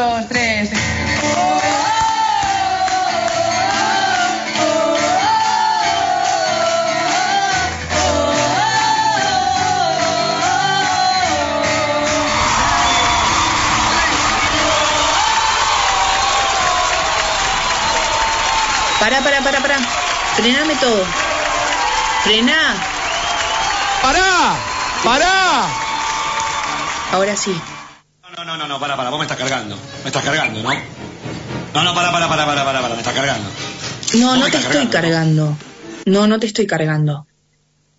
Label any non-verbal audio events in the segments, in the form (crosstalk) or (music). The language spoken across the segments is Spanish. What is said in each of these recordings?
Dos, tres. Pará, pará, pará, pará. Frename todo. Frená. ¡Pará! ¡Pará! Ahora sí. No, no, no, no, para, para, vos me estás cargando. Me estás cargando, ¿no? No, no, para, para, para, para, para, para, me estás cargando. No, no te estoy cargando. No, no te estoy cargando.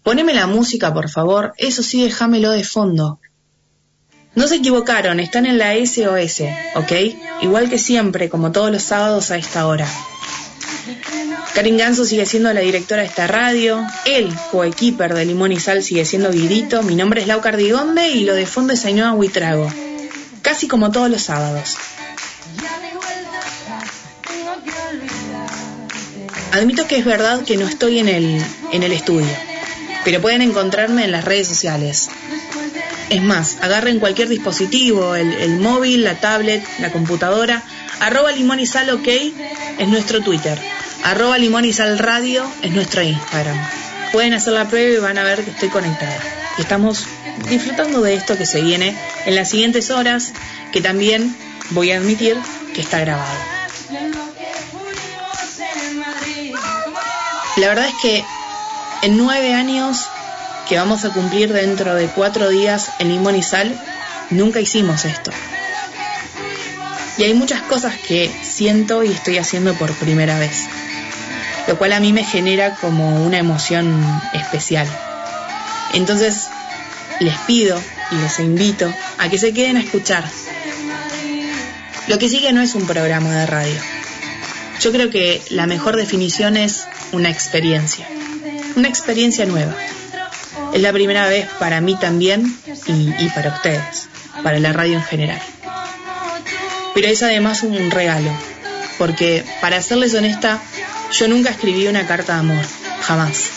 Poneme la música, por favor. Eso sí, déjamelo de fondo. No se equivocaron, están en la SOS, ¿ok? Igual que siempre, como todos los sábados a esta hora. Karin Ganso sigue siendo la directora de esta radio. El coequiper de Limón y Sal sigue siendo Guidito. Mi nombre es Lau Cardigonde y lo de fondo es Ainhoa Huitrago. Casi como todos los sábados. Admito que es verdad que no estoy en el, en el estudio, pero pueden encontrarme en las redes sociales. Es más, agarren cualquier dispositivo, el, el móvil, la tablet, la computadora. Arroba limón y sal ok es nuestro Twitter. Arroba limón y sal radio es nuestro Instagram. Pueden hacer la prueba y van a ver que estoy conectada. Estamos disfrutando de esto que se viene en las siguientes horas, que también voy a admitir que está grabado. La verdad es que en nueve años que vamos a cumplir dentro de cuatro días en Limón y Sal, nunca hicimos esto. Y hay muchas cosas que siento y estoy haciendo por primera vez, lo cual a mí me genera como una emoción especial. Entonces, les pido y les invito a que se queden a escuchar. Lo que sigue no es un programa de radio. Yo creo que la mejor definición es una experiencia. Una experiencia nueva. Es la primera vez para mí también y, para ustedes, para la radio en general. Pero es además un regalo, porque para serles honesta, yo nunca escribí una carta de amor, jamás.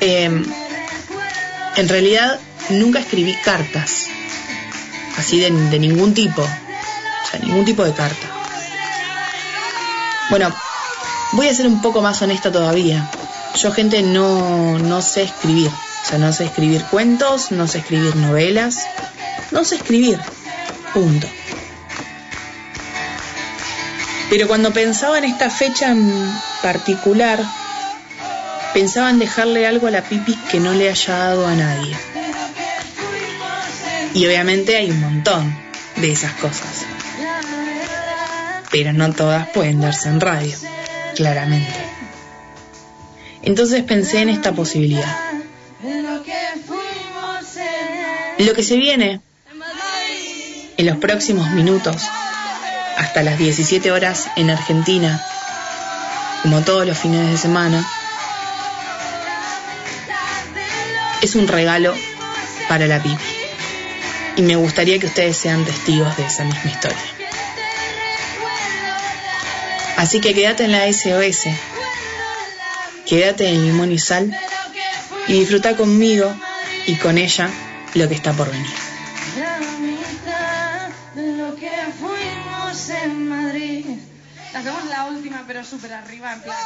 Eh, en realidad, nunca escribí cartas, así de, ningún tipo, o sea, ningún tipo de carta. Bueno, voy a ser un poco más honesta todavía. Yo, gente, no, no sé escribir. O sea, no sé escribir cuentos, no sé escribir novelas, no sé escribir. Punto. Pero cuando pensaba en esta fecha en particular, pensaba en dejarle algo a la pipi que no le haya dado a nadie. Y obviamente hay un montón de esas cosas. Pero no todas pueden darse en radio, claramente. Entonces pensé en esta posibilidad. Lo que se viene en los próximos minutos, hasta las 17 horas en Argentina, como todos los fines de semana, es un regalo para la pipi. Y me gustaría que ustedes sean testigos de esa misma historia. Así que quédate en la SOS, quédate en Limón y Sal y disfruta conmigo y con ella lo que está por venir. Hacemos la última, pero súper arriba, en plan.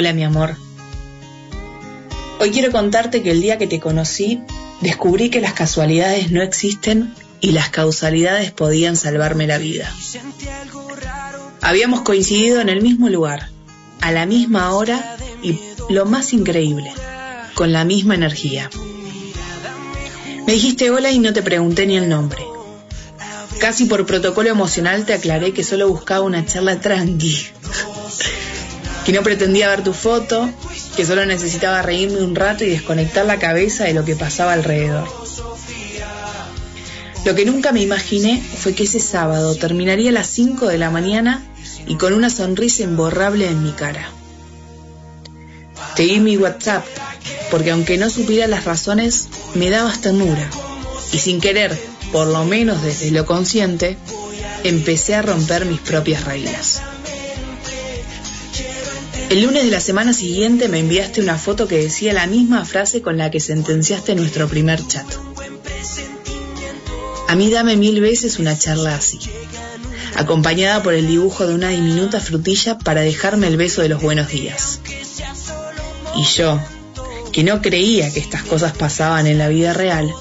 Hola mi amor. Hoy quiero contarte que el día que te conocí descubrí que las casualidades no existen y las causalidades podían salvarme la vida. Habíamos coincidido en el mismo lugar, a la misma hora y lo más increíble, con la misma energía. Me dijiste hola y no te pregunté ni el nombre. Casi por protocolo emocional te aclaré que solo buscaba una charla tranqui. Que no pretendía ver tu foto, que solo necesitaba reírme un rato y desconectar la cabeza de lo que pasaba alrededor. Lo que nunca me imaginé fue que ese sábado terminaría a las 5 de la mañana y con una sonrisa imborrable en mi cara. Te di mi WhatsApp porque aunque no supiera las razones, me dabas ternura y sin querer, por lo menos desde lo consciente, empecé a romper mis propias reglas. El lunes de la semana siguiente me enviaste una foto que decía la misma frase con la que sentenciaste nuestro primer chat. A mí dame mil veces una charla así, acompañada por el dibujo de una diminuta frutilla para dejarme el beso de los buenos días. Y yo, que no creía que estas cosas pasaban en la vida real,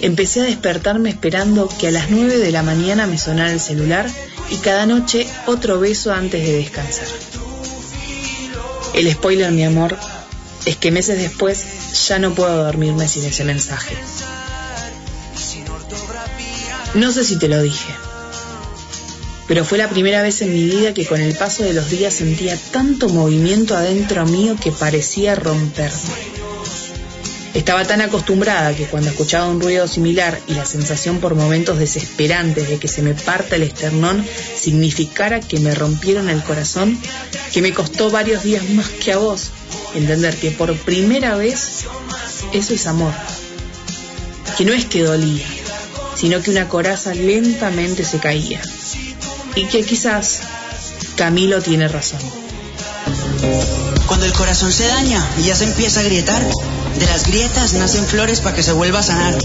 empecé a despertarme esperando que a las nueve de la mañana me sonara el celular y cada noche otro beso antes de descansar. El spoiler, mi amor, es que meses después ya no puedo dormirme sin ese mensaje. No sé si te lo dije, pero fue la primera vez en mi vida que con el paso de los días sentía tanto movimiento adentro mío que parecía romperme. Estaba tan acostumbrada que cuando escuchaba un ruido similar y la sensación por momentos desesperantes de que se me parta el esternón significara que me rompieron el corazón, que me costó varios días más que a vos entender que por primera vez eso es amor. Que no es que dolía, sino que una coraza lentamente se caía. Y que quizás Camilo tiene razón. Cuando el corazón se daña y ya se empieza a grietar, de las grietas nacen flores para que se vuelva a sanar.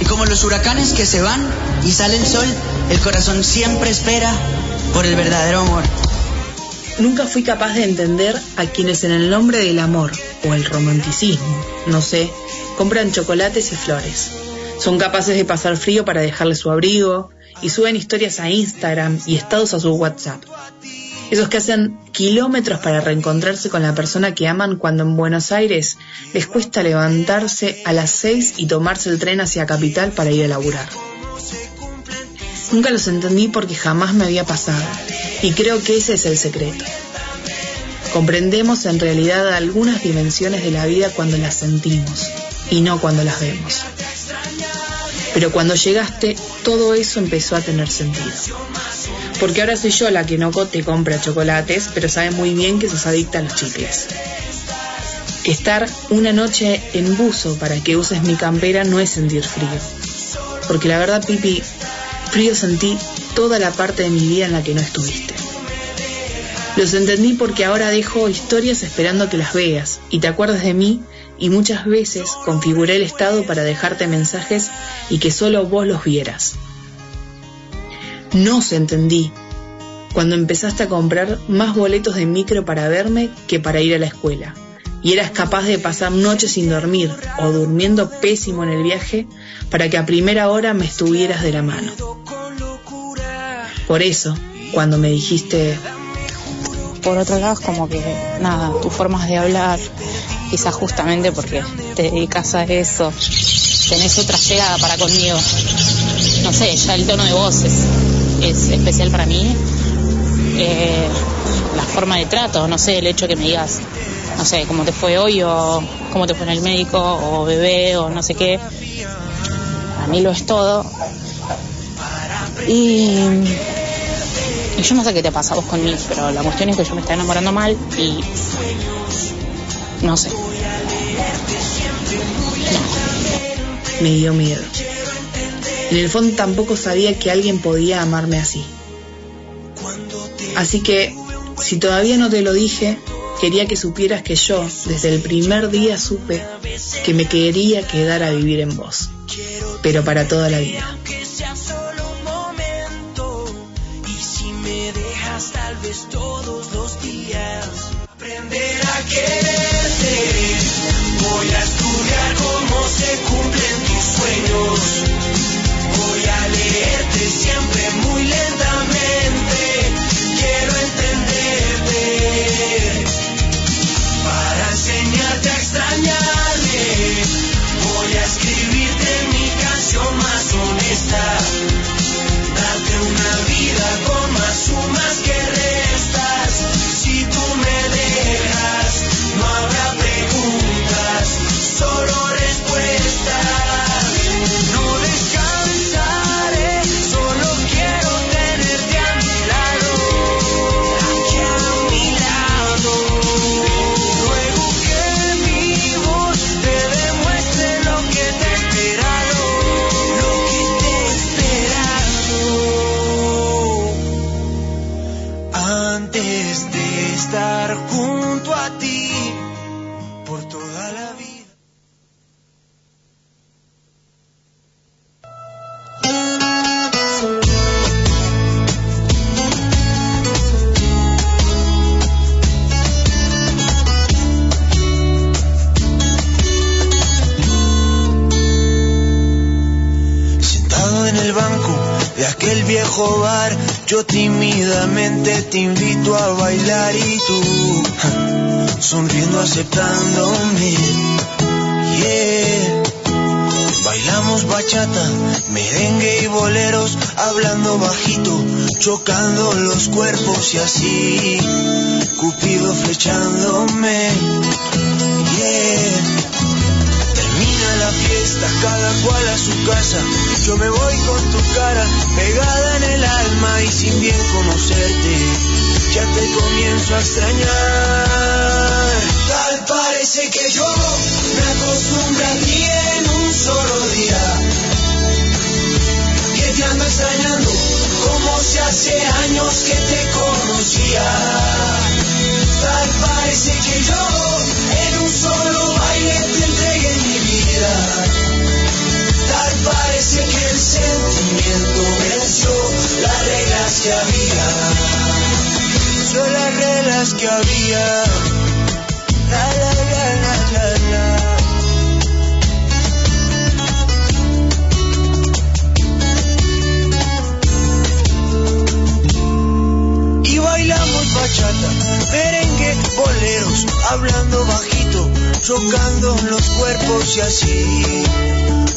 Y como los huracanes que se van y sale el sol, el corazón siempre espera por el verdadero amor. Nunca fui capaz de entender a quienes en el nombre del amor o el romanticismo, no sé, compran chocolates y flores. Son capaces de pasar frío para dejarle su abrigo y suben historias a Instagram y estados a su WhatsApp. Esos que hacen kilómetros para reencontrarse con la persona que aman cuando en Buenos Aires les cuesta levantarse a las seis y tomarse el tren hacia Capital para ir a laburar. Nunca los entendí porque jamás me había pasado y creo que ese es el secreto. Comprendemos en realidad algunas dimensiones de la vida cuando las sentimos y no cuando las vemos. Pero cuando llegaste, todo eso empezó a tener sentido. Porque ahora soy yo la que no te compra chocolates, pero sabe muy bien que sos adicta a los chicles. Estar una noche en buzo para que uses mi campera no es sentir frío. Porque la verdad, Pipi, frío sentí toda la parte de mi vida en la que no estuviste. Los entendí porque ahora dejo historias esperando que las veas y te acuerdes de mí y muchas veces configuré el estado para dejarte mensajes y que solo vos los vieras. No se entendí cuando empezaste a comprar más boletos de micro para verme que para ir a la escuela y eras capaz de pasar noches sin dormir o durmiendo pésimo en el viaje para que a primera hora me estuvieras de la mano. Por eso, cuando me dijiste... Por otro lado, es como que, nada, tus formas de hablar, quizás justamente porque te dedicas a eso, tenés otra llegada para conmigo. No sé, ya el tono de voz es, especial para mí. Eh, la forma de trato, no sé, el hecho que me digas, no sé, cómo te fue hoy o cómo te fue en el médico o bebé o no sé qué. A mí lo es todo. Y, yo no sé qué te pasa vos conmigo, pero la cuestión es que yo me estoy enamorando mal y no sé. Me dio miedo. En el fondo tampoco sabía que alguien podía amarme así. Así que, si todavía no te lo dije, quería que supieras que yo, desde el primer día, supe que me quería quedar a vivir en vos, pero para toda la vida. aprender a quererte. Voy a estudiar cómo se cumplen tus sueños. Siempre muy lentamente. Quiero entenderte para enseñarte a extrañarme. Voy a escribirte mi canción más honesta. Darte una vida con más sumas yo tímidamente te invito a bailar y tú sonriendo aceptándome. Yeah. Bailamos bachata, merengue y boleros, hablando bajito, chocando los cuerpos y así, Cupido flechándome. La fiesta, cada cual a su casa. Yo me voy con tu cara pegada en el alma y sin bien conocerte, ya te comienzo a extrañar. Tal parece que yo me acostumbré a ti en un solo día. Que te ando extrañando como si hace años que te conocía. Tal parece que yo en un solo baile te sentimiento venció las reglas que había. Son las reglas que había. La, la, la, la, la, la. y bailamos bachata, merengue, boleros, hablando bajito, chocando los cuerpos y así,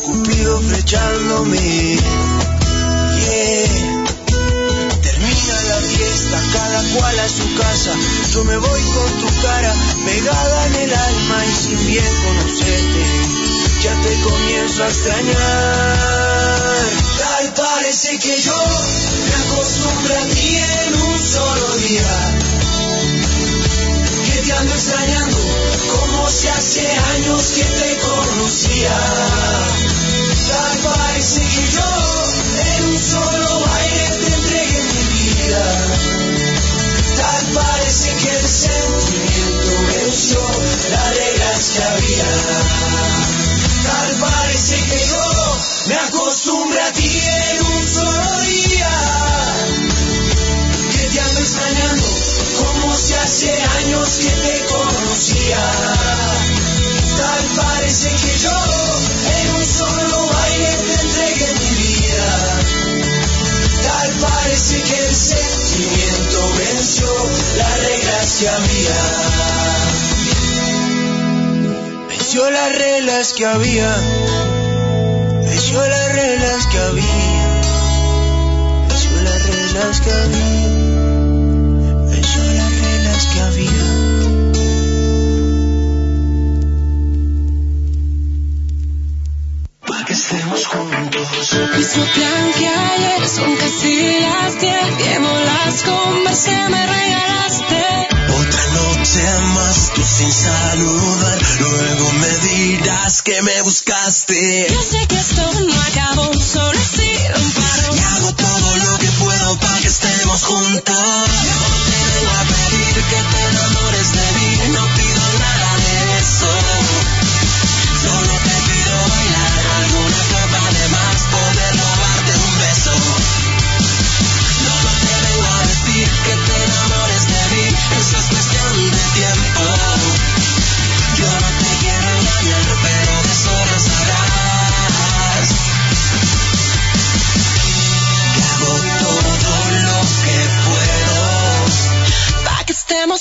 Cupido flechándome. Yeah. Termina la fiesta, cada cual a su casa, yo me voy con tu cara pegada en el alma y sin bien conocerte, ya te comienzo a extrañar. Tal parece que yo me acostumbré a ti en un solo día. Que te ando extrañando como si hace años que te conocía. Tal parece que yo en un solo baile te entregué mi vida. Tal parece que el sentimiento venció las reglas que había. Tal parece que yo me acostumbré a ti en un solo día. Que te ando extrañando como si hace años que te conocía. Tal parece que yo en un solo baile te entregué mi vida. Tal parece que el sentimiento venció que había. Venció las reglas que había. Venció las reglas que había. Venció las reglas que había.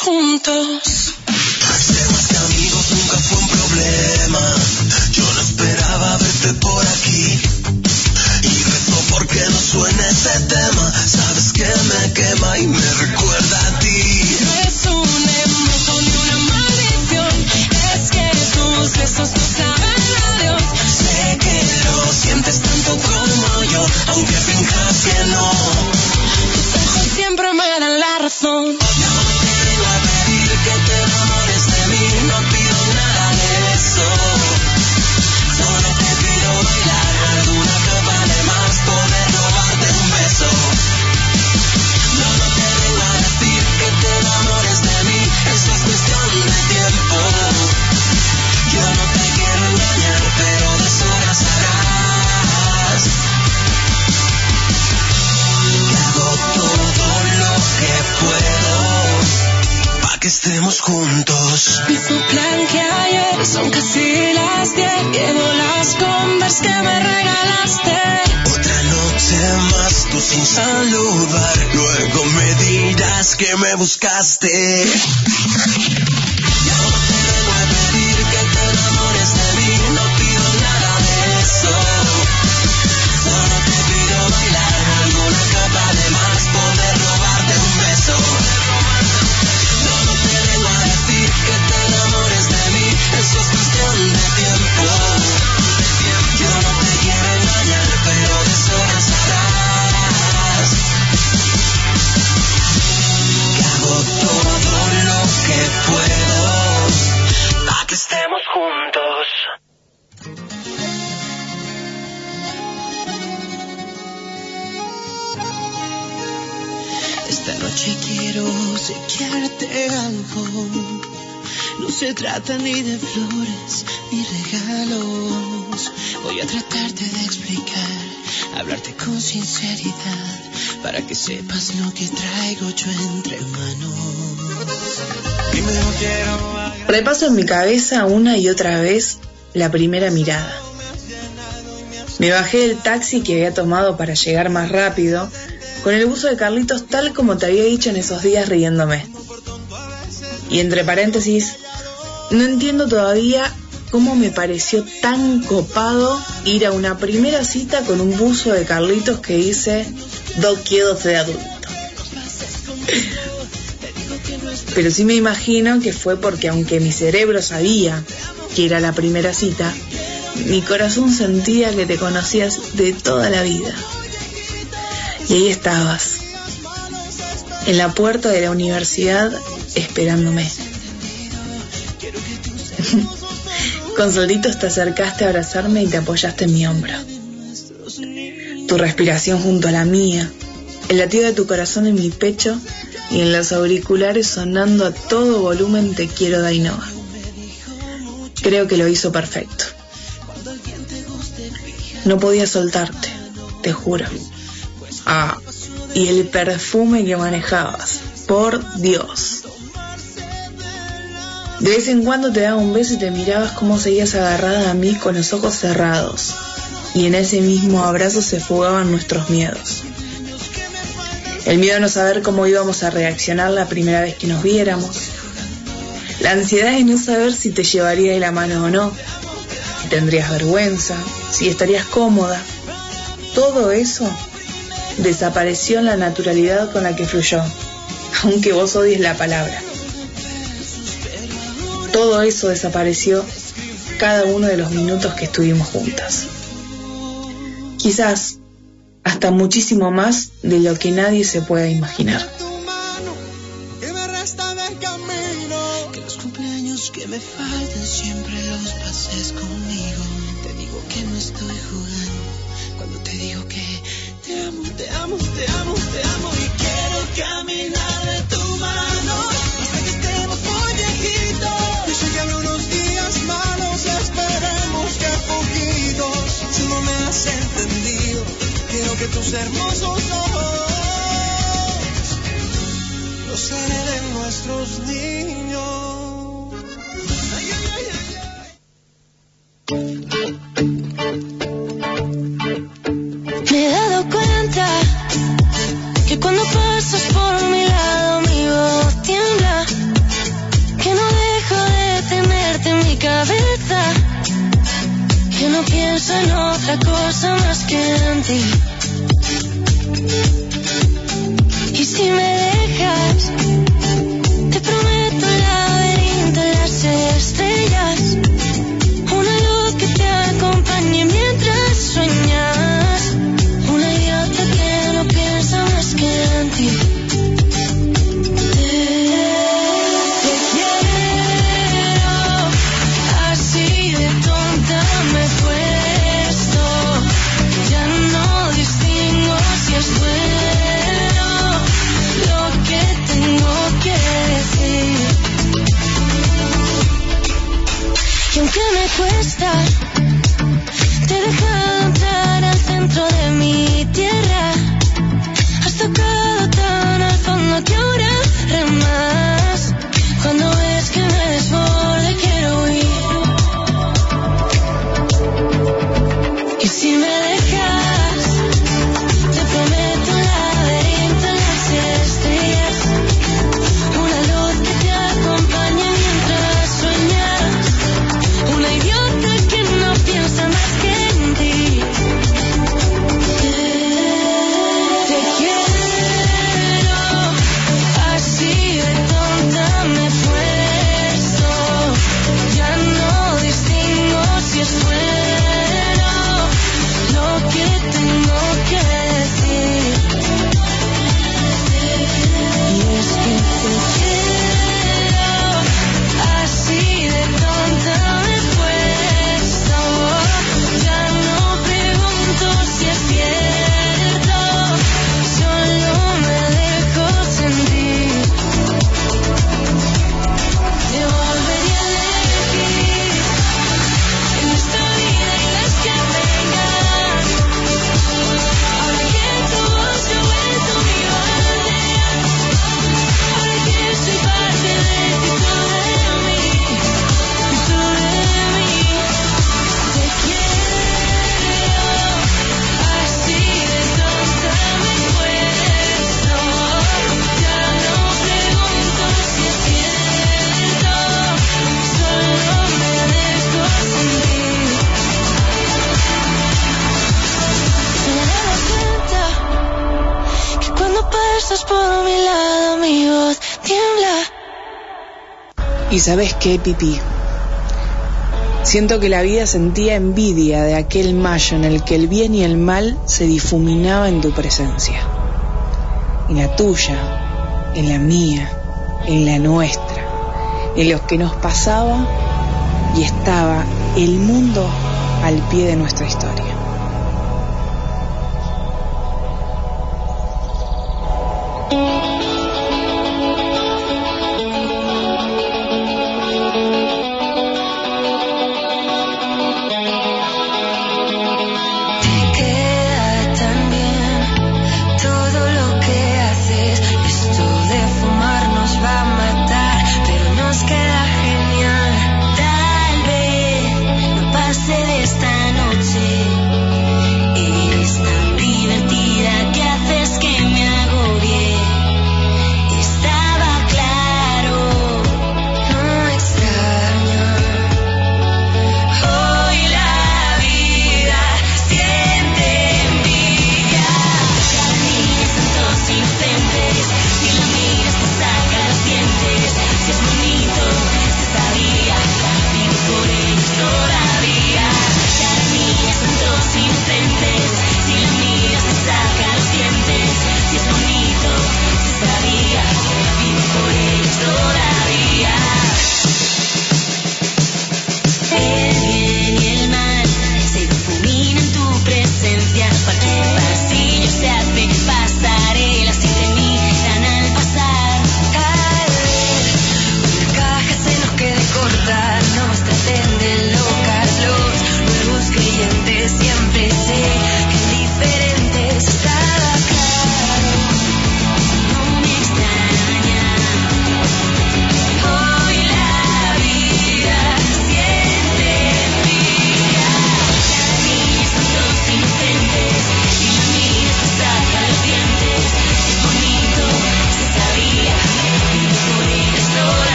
Juntos. Ser más que amigos nunca fue un problema. Que sepas lo que traigo yo entre manos. Repaso en mi cabeza una y otra vez la primera mirada. Me bajé del taxi que había tomado para llegar más rápido, con el buzo de Carlitos tal como te había dicho en esos días riéndome. Y entre paréntesis, no entiendo todavía cómo me pareció tan copado ir a una primera cita con un buzo de Carlitos que dice dos quedos de adulto. Pero sí me imagino que fue porque aunque mi cerebro sabía que era la primera cita, mi corazón sentía que te conocías de toda la vida. Y ahí estabas, en la puerta de la universidad esperándome. (laughs) Con solitos te acercaste a abrazarme y te apoyaste en mi hombro. Tu respiración junto a la mía, el latido de tu corazón en mi pecho y en los auriculares sonando a todo volumen Te quiero Dainoa. Creo que lo hizo perfecto. No podía soltarte, te juro. Ah, y el perfume que manejabas, por Dios. De vez en cuando te daba un beso y te mirabas cómo seguías agarrada a mí con los ojos cerrados. Y en ese mismo abrazo se fugaban nuestros miedos. El miedo a no saber cómo íbamos a reaccionar la primera vez que nos viéramos. La ansiedad de no saber si te llevaría de la mano o no. Si tendrías vergüenza, si estarías cómoda. Todo eso desapareció en la naturalidad con la que fluyó, aunque vos odies la palabra. Todo eso desapareció cada uno de los minutos que estuvimos juntas. Quizás hasta muchísimo más de lo que nadie se pueda imaginar. Y sabes qué, Pipi, siento que la vida sentía envidia de aquel mayo en el que el bien y el mal se difuminaba en tu presencia. En la tuya, en la mía, en la nuestra, en lo que nos pasaba y estaba el mundo al pie de nuestra historia.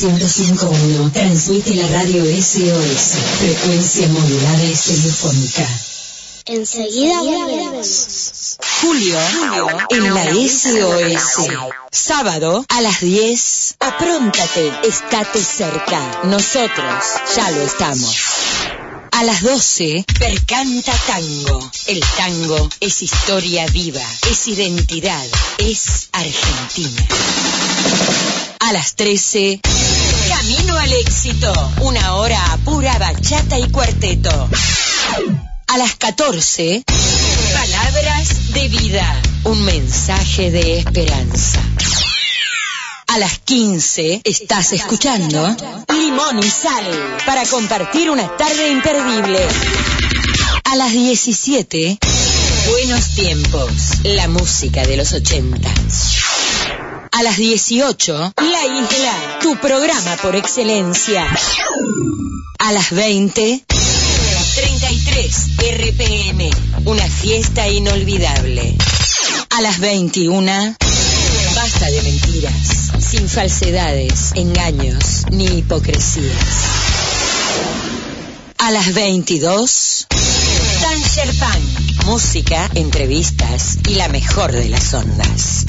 105.1 transmite la radio SOS, frecuencia modulada estereofónica. Enseguida volvemos. Julio, en la SOS. Sábado a las 10. Apróntate, estate cerca. Nosotros ya lo estamos. A las 12, Percanta Tango. El tango es historia viva, es identidad, es Argentina. A las 13, Camino al éxito. Una hora a pura bachata y cuarteto. A las 14, Palabras de vida. Un mensaje de esperanza. A las 15 estás escuchando Limón y Sal para compartir una tarde imperdible. A las 17, Buenos Tiempos, la música de los 80. A las 18, La Isla, tu programa por excelencia. A las 20, 33 RPM, una fiesta inolvidable. A las 21, basta de mentiras, sin falsedades, engaños ni hipocresías. A las 22, Tanger Punk, música, entrevistas y la mejor de las ondas.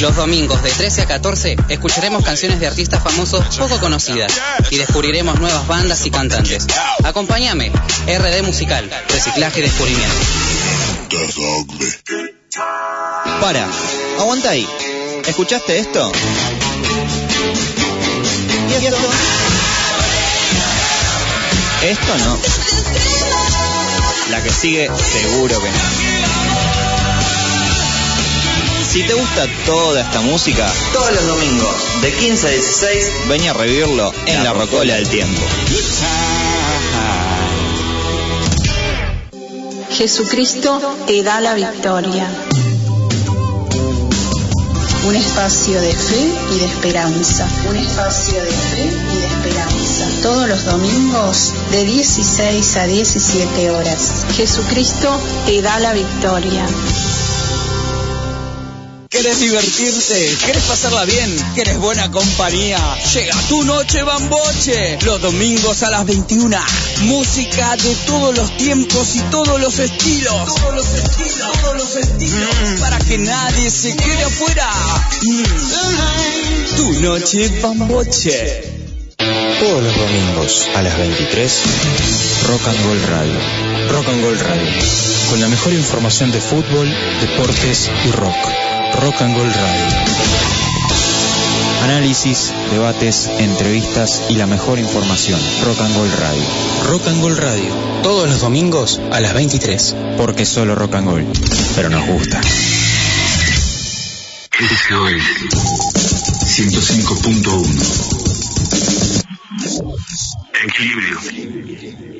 Los domingos de 13 a 14 escucharemos canciones de artistas famosos poco conocidas y descubriremos nuevas bandas y cantantes. Acompáñame, RD Musical, Reciclaje y Descubrimiento. Para, aguanta ahí. ¿Escuchaste esto? ¿Y esto? Esto no. La que sigue, seguro que no. Si te gusta toda esta música, Todos los domingos, de 15 a 16, ven a revivirlo en la Rocola del Tiempo. Jesucristo te da la victoria. Un espacio de fe y de esperanza. Un espacio de fe y de esperanza. Todos los domingos de 16 a 17 horas. Jesucristo te da la victoria. ¿Querés divertirte? ¿Querés pasarla bien? ¿Querés buena compañía? Llega tu noche bamboche. Los domingos a las 21. Música de todos los tiempos y todos los estilos. Todos los estilos, todos los estilos. Para que nadie se quede afuera. Mm. Tu noche bamboche. Todos los domingos a las 23, Rock and Roll Radio. Rock and Roll Radio. Con la mejor información de fútbol, deportes y rock. Rock and Roll Radio. Análisis, debates, entrevistas y la mejor información. Rock and Roll Radio. Rock and Roll Radio. Todos los domingos a las 23. Porque solo rock and roll. Pero nos gusta. SOS 105.1 Equilibrio.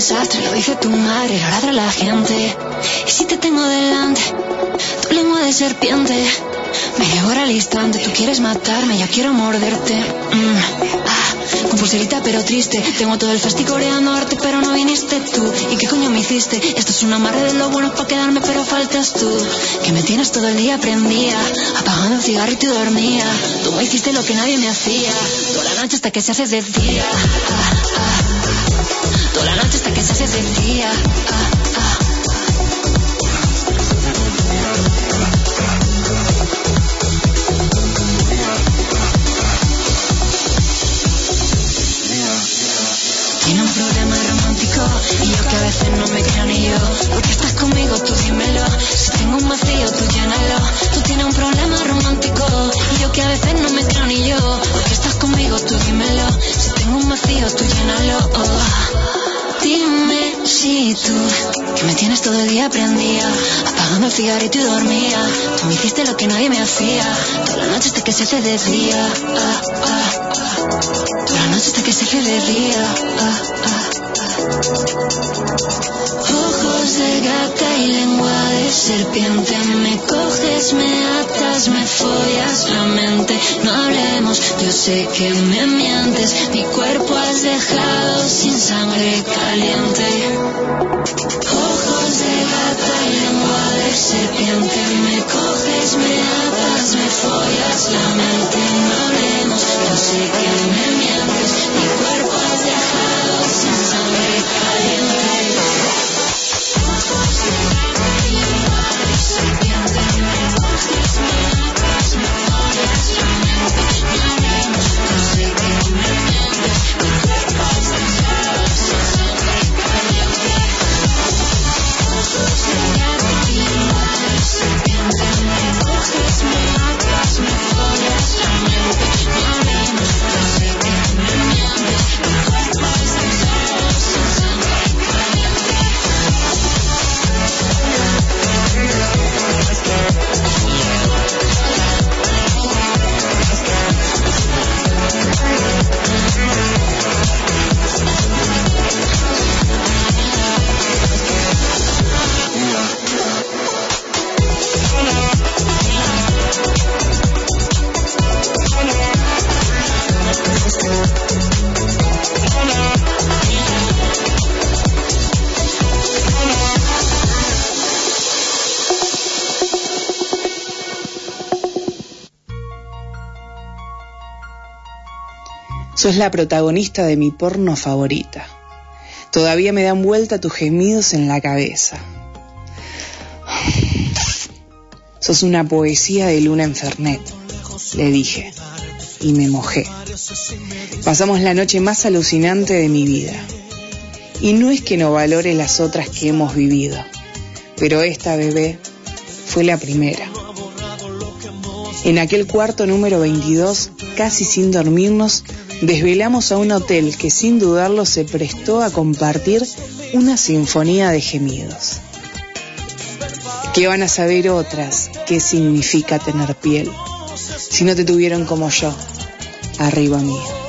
Desastre, lo dice tu madre, lo ladra la gente. Y si te tengo delante, tu lengua de serpiente. Me devora al instante, tú quieres matarme, ya quiero morderte. Mm, ah, con pulserita pero triste, tengo todo el festi coreano arte, pero no viniste tú. ¿Y qué coño me hiciste? Esto es una amarre de lo bueno para quedarme, pero faltas tú. Que me tienes todo el día prendía, apagando el cigarrito y dormía. Tú me hiciste lo que nadie me hacía, toda la noche hasta que se hace de día. Ah, ah. Toda la noche hasta que se hace de día. Ah, ah. Tiene un problema romántico y yo que a veces no me creo ni yo. Porque estás conmigo, tú dímelo. Si tengo un vacío, tú llénalo. Tú tienes un problema romántico y yo que a veces no me creo ni yo. Porque estás conmigo, tú dímelo. Si tengo un vacío, tú llénalo. Oh. Si tú, que me tienes todo el día prendida, apagando el cigarrito y dormía. Tú me hiciste lo que nadie me hacía, toda la noche hasta que se hace de día. Toda la noche hasta que se hace de día. Ah, Ojos de gata y lengua de serpiente. Me coges, me atas, me follas la mente. No hablemos, yo sé que me mientes. Mi cuerpo has dejado sin sangre caliente. Ojos de gata y lengua de serpiente. Me coges, me atas, me follas la mente. No hablemos, yo sé que me mientes. Mi cuerpo has dejado sin sangre caliente. Sos la protagonista de mi porno favorita. Todavía me dan vuelta tus gemidos en la cabeza. Sos una poesía de Luna en Fernet, le dije, y me mojé. Pasamos la noche más alucinante de mi vida. Y no es que no valore las otras que hemos vivido, pero esta bebé fue la primera. En aquel cuarto número 22, casi sin dormirnos, desvelamos a un hotel que sin dudarlo se prestó a compartir una sinfonía de gemidos. ¿Qué van a saber otras qué significa tener piel? Si no te tuvieron como yo, arriba mío.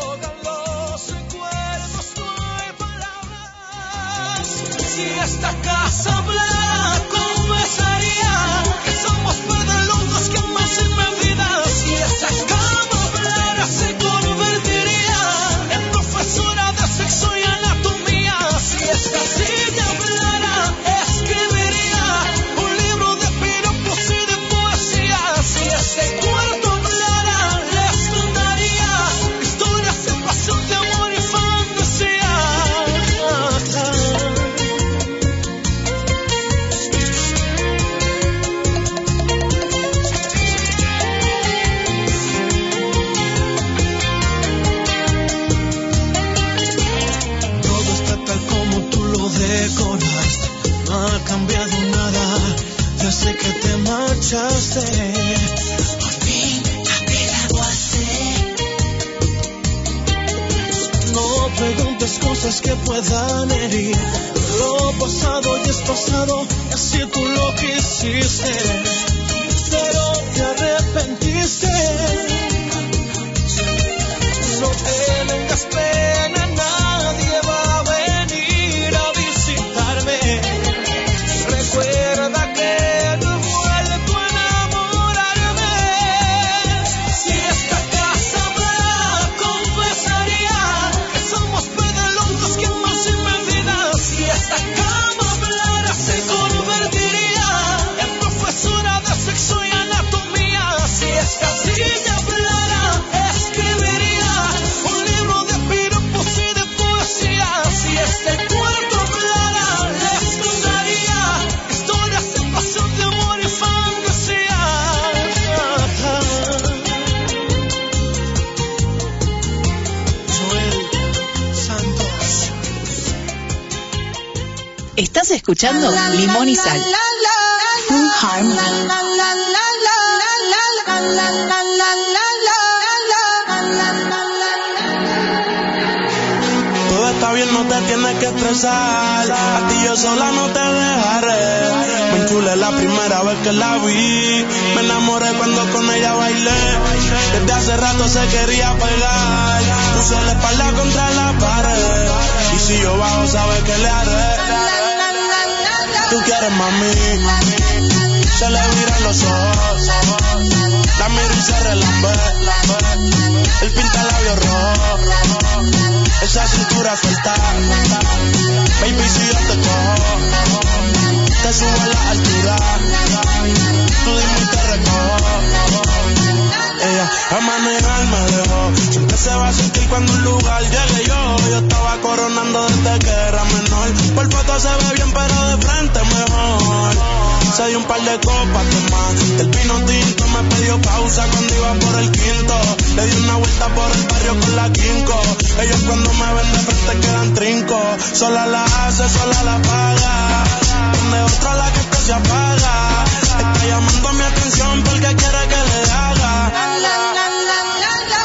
Mami. Se le viran los ojos. La miro y se relambe. El pinta labios rojo. Esa cintura suelta. Baby, si yo te cojo, te subo a la altura. Tú dime y te recojo. Ella a manejar me dejó. Se va a sentir cuando un lugar llegue yo. Yo estaba coronando desde que era menor. Por foto se ve bien, pero de frente mejor. Se dio un par de copas de más. Del vino tinto me pidió pausa cuando iba por el quinto. Le di una vuelta por el barrio con la quinco. Ellos cuando me ven de frente quedan trinco. Sola la hace, sola la paga. Donde otra la que se apaga. Está llamando mi atención porque quiere.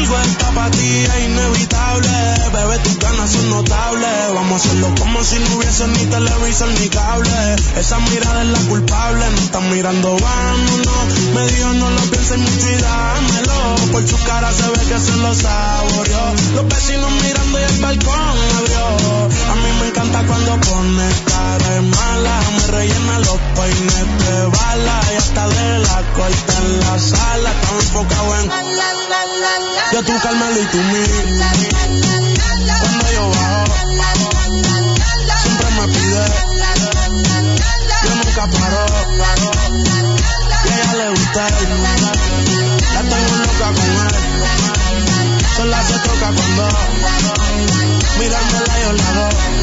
Algo está para ti es inevitable, bebé, tus ganas son notables. Vamos a hacerlo como si no hubiese ni televisor ni cable. Es Esa mirada es la culpable, no están mirando, vámonos. Me dijo no lo pienses mucho y dámelo. Por su cara se ve que se lo saboreó. Los vecinos mirando y el balcón abrió. A mí me encanta cuando pone de mala. Me rellena los peines de bala. Y hasta de la corta en la sala. Estaba enfocado en. Yo tú Carmelo y tú mí. Cuando yo bajo, siempre me pide. Yo nunca paro. Y a ella le gusta. La tengo loca con él. Sola se toca cuando. Mirándola yo la doy.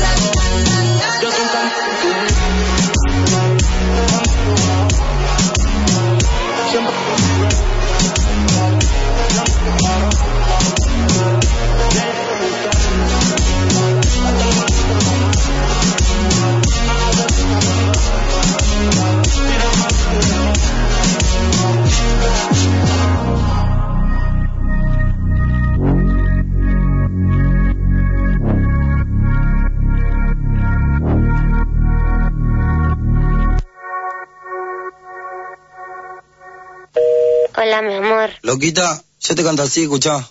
Loquita, yo te canto así, escuchá.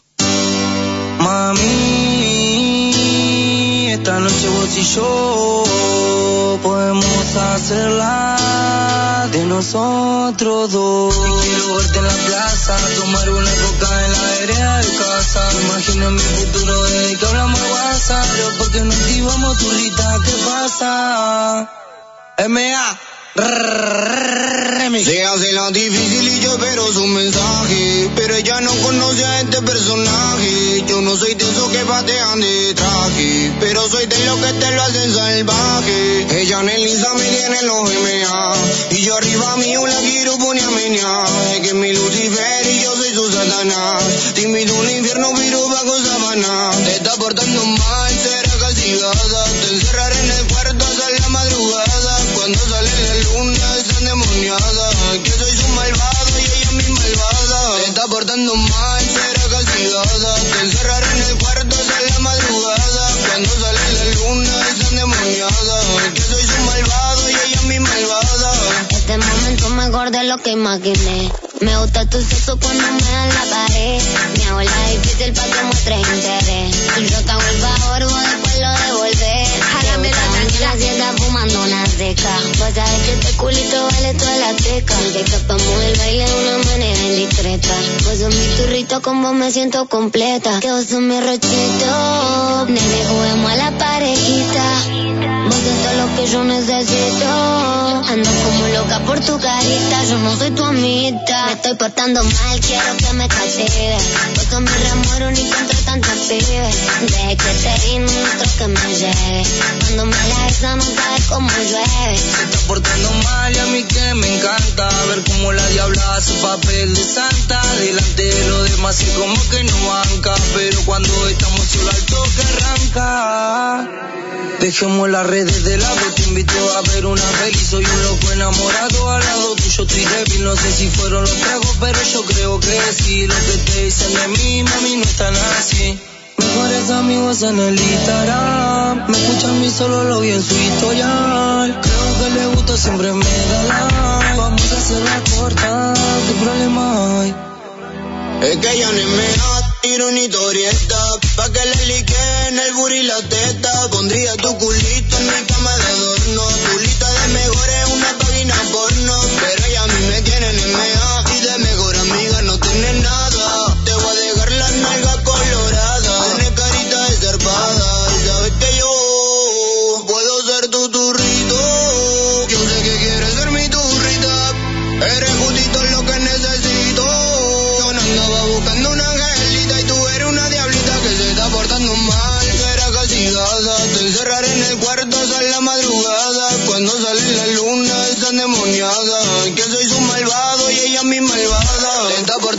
Mami, esta noche vos y yo podemos hacerla de nosotros dos. Quiero verte en la plaza, tomar una coca en la vereda de casa. Imagino mi futuro desde que hablamos WhatsApp. Pero porque no activamos tu rita, ¿qué pasa? M.A. Se hace la difícil y yo espero su mensaje. Pero ella no conoce a este personaje. Yo no soy de esos que patean de traje. Pero soy de los que te lo hacen salvaje. Ella en el Insta me tiene los MA. Y yo arriba mío la quiero poner a. Es que mi Lucifer y yo soy su Satanás. Te invito un infierno, pero bajo sabana. Te está portando mal, será castigada. Te encerraré en el cuarto hasta la madrugada. Cuando sale la luna, está endemoniada. Que soy su malvado y ella es mi malvada. Te está portando mal, será castigada. Te encerraré en el cuarto hasta la madrugada. Cuando sale la luna, está endemoniada. Que soy su malvado y ella es mi malvada. Este momento mejor de lo que imaginé. Me gusta tu sexo cuando me dan la pared. Me hago la difícil para que muestres interés. Y yo te hago el favor, vos después lo devolver. Jálame la tranquila si estás fumando una seca. Sabés que este culito vale toda la teca. Que escapamos del baile de una manera indiscreta. Vos mi turrito, con vos me siento completa. Que vos sos mi rochito. Nene, juguemos a la parejita. Vos sos todo lo que yo necesito. Ando como loca por tu carita. Yo no soy tu amita. Me estoy portando mal, quiero que me castigue. Vos sos mi remuero ni contra tantos pibes. Desde que te vi, no que me lleve. Cuando me la esa, no sabes cómo llueve. Se está portando mal y a mí que me encanta ver cómo la diabla hace papel de santa. Delante de los demás y como que no banca pero cuando estamos solo al toque arranca. Dejemos las redes de lado te invito a ver una peli. Soy un loco enamorado al lado tuyo estoy débil. No sé si fueron los tragos pero yo creo que sí. Lo que te dicen de mí mami no están así Mejores amigos en el Instagram. Me escuchan a mí solo lo vi en su historial. Creo que le gusta, siempre me da like Vamos a hacerla corta, ¿qué problema hay? Es que ella no me da, tiro una historieta Pa' que le liquen el booty y la teta. Pondría tu culito en mi cama de adorno. Tu lista de mejores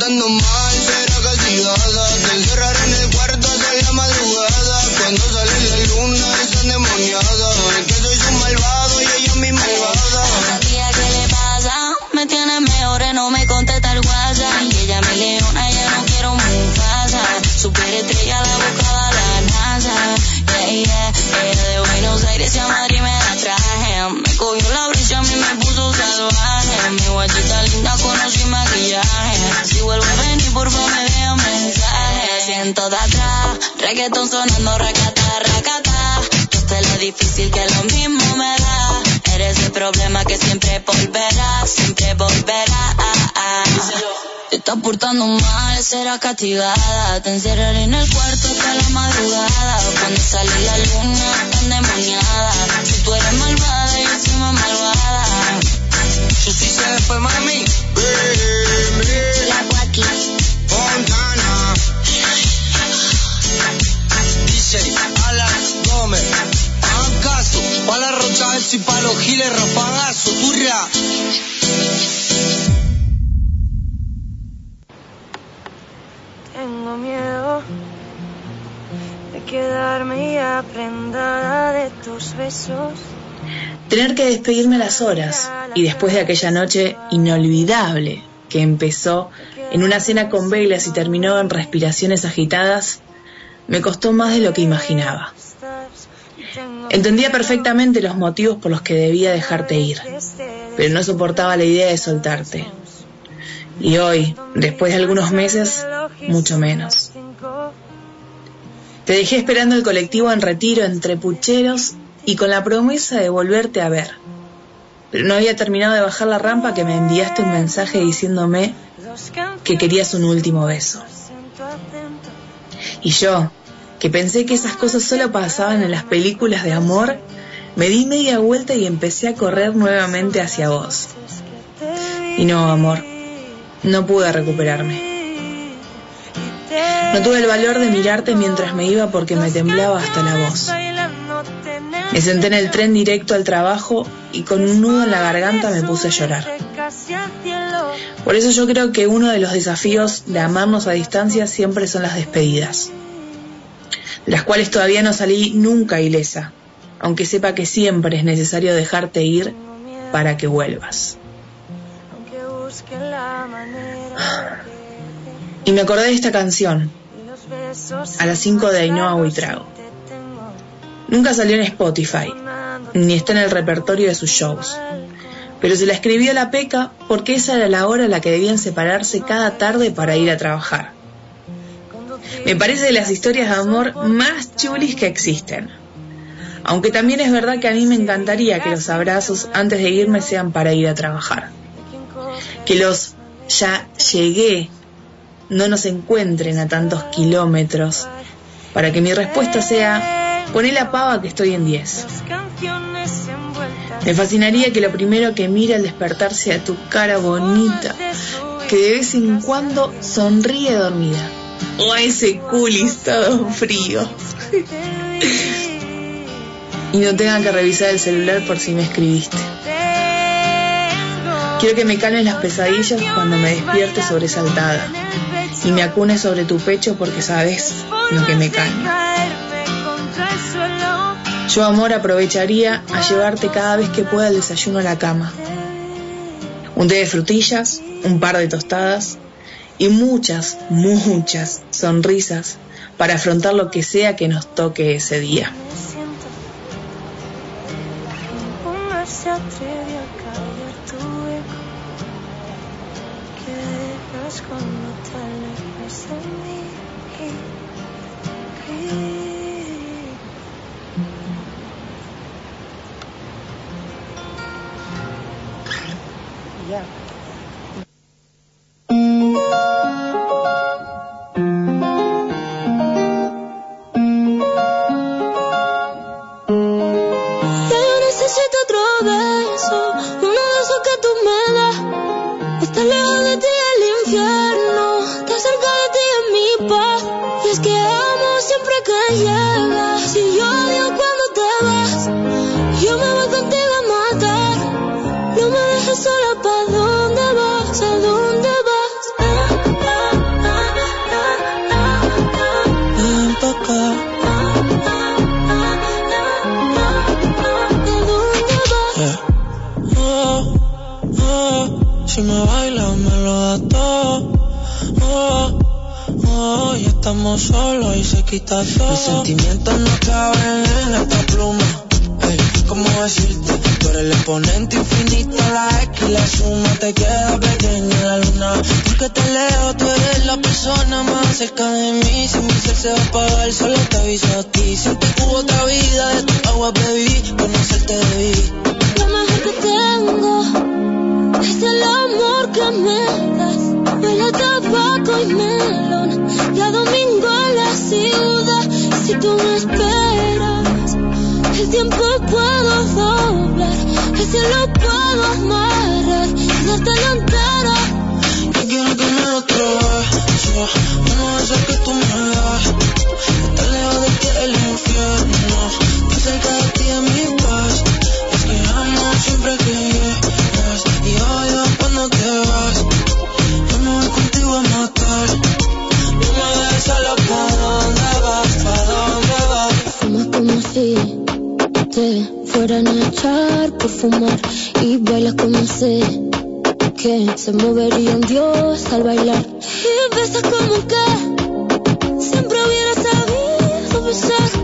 Te está atrás, reggaeton sonando, racata, racata. Esto es lo difícil que lo mismo me da. Eres el problema que siempre volverá, siempre volverá. Te estás portando mal, serás castigada. Te encerraré en el cuarto hasta la madrugada. Cuando sale la luna, tan demoniada. Si tú eres malvada, yo soy más malvada. Yo sí sé después, mami. La y pa' los giles, rafagazo. Turra. Tengo miedo de quedarme ya prendada de tus besos. Tener que despedirme a las horas y después de aquella noche inolvidable que empezó en una cena con velas y terminó en respiraciones agitadas, me costó más de lo que imaginaba. Entendía perfectamente los motivos por los que debía dejarte ir, pero no soportaba la idea de soltarte. Y hoy, después de algunos meses, mucho menos. Te dejé esperando el colectivo en retiro entre pucheros y con la promesa de volverte a ver. Pero no había terminado de bajar la rampa que me enviaste un mensaje diciéndome que querías un último beso. Y yo, que pensé que esas cosas solo pasaban en las películas de amor, me di media vuelta y empecé a correr nuevamente hacia vos. Y no, amor, no pude recuperarme. No tuve el valor de mirarte mientras me iba porque me temblaba hasta la voz. Me senté en el tren directo al trabajo y con un nudo en la garganta me puse a llorar. Por eso yo creo que uno de los desafíos de amarnos a distancia siempre son las despedidas, de las cuales todavía no salí nunca ilesa, aunque sepa que siempre es necesario dejarte ir para que vuelvas. Y me acordé de esta canción, a las 5 de Ainhoa Huitrago. Nunca salió en Spotify, ni está en el repertorio de sus shows. Pero se la escribió a la Peca porque esa era la hora a la que debían separarse cada tarde para ir a trabajar. Me parece de las historias de amor más chulis que existen. Aunque también es verdad que a mí me encantaría que los abrazos antes de irme sean para ir a trabajar. Que los ya llegué no nos encuentren a tantos kilómetros para que mi respuesta sea poné la pava que estoy en 10. Me fascinaría que lo primero que mire al despertar sea tu cara bonita, que de vez en cuando sonríe dormida. O ese culis todo frío. y no tengan que revisar el celular por si me escribiste. Quiero que me calmen las pesadillas cuando me despierte sobresaltada y me acunes sobre tu pecho porque sabes lo que me calma. Yo, amor, aprovecharía a llevarte cada vez que pueda el desayuno a la cama. Un té de frutillas, un par de tostadas y muchas, muchas sonrisas para afrontar lo que sea que nos toque ese día. Estamos solos y se quita todo. Mis sentimientos no caben en esta pluma. Ey, cómo decirte. Tú eres el exponente infinito, la X y la suma te queda pequeña la luna. Porque te leo, tú eres la persona más cerca de mí. Si mi ser se va a apagar, solo te aviso a ti. Siempre hubo otra vida, de tu agua bebí, conocerte debí. Lo mejor que tengo es el amor que me das. Huele a tabaco y melón. La ciudad. Si tú me esperas, el tiempo puedo doblar. El cielo puedo amarrar y dártelo entero. Yo quiero me lo beso, uno de que tú me das. Y bailas como sé que se movería un dios al bailar. Y besas como que siempre hubiera sabido besar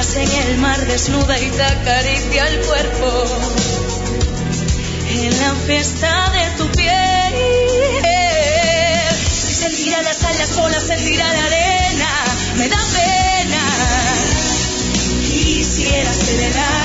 en el mar desnuda y te acaricia el cuerpo en la fiesta de tu piel. Sentirá las alas, olas, sentirá la arena, me da pena. Quisiera ser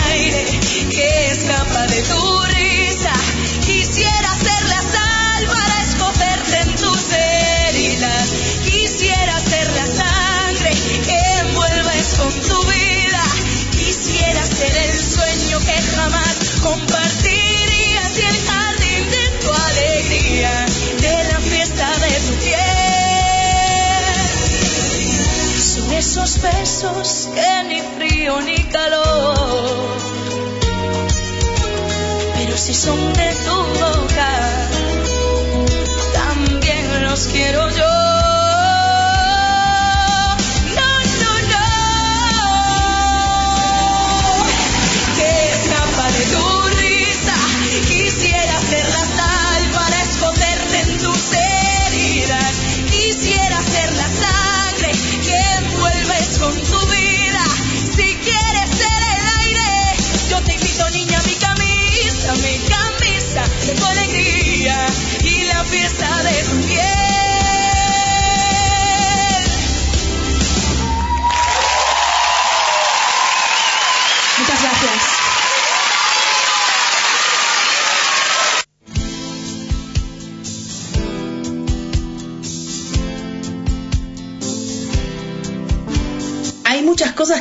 que ni frío ni calor, pero si son de tu boca, también los quiero yo.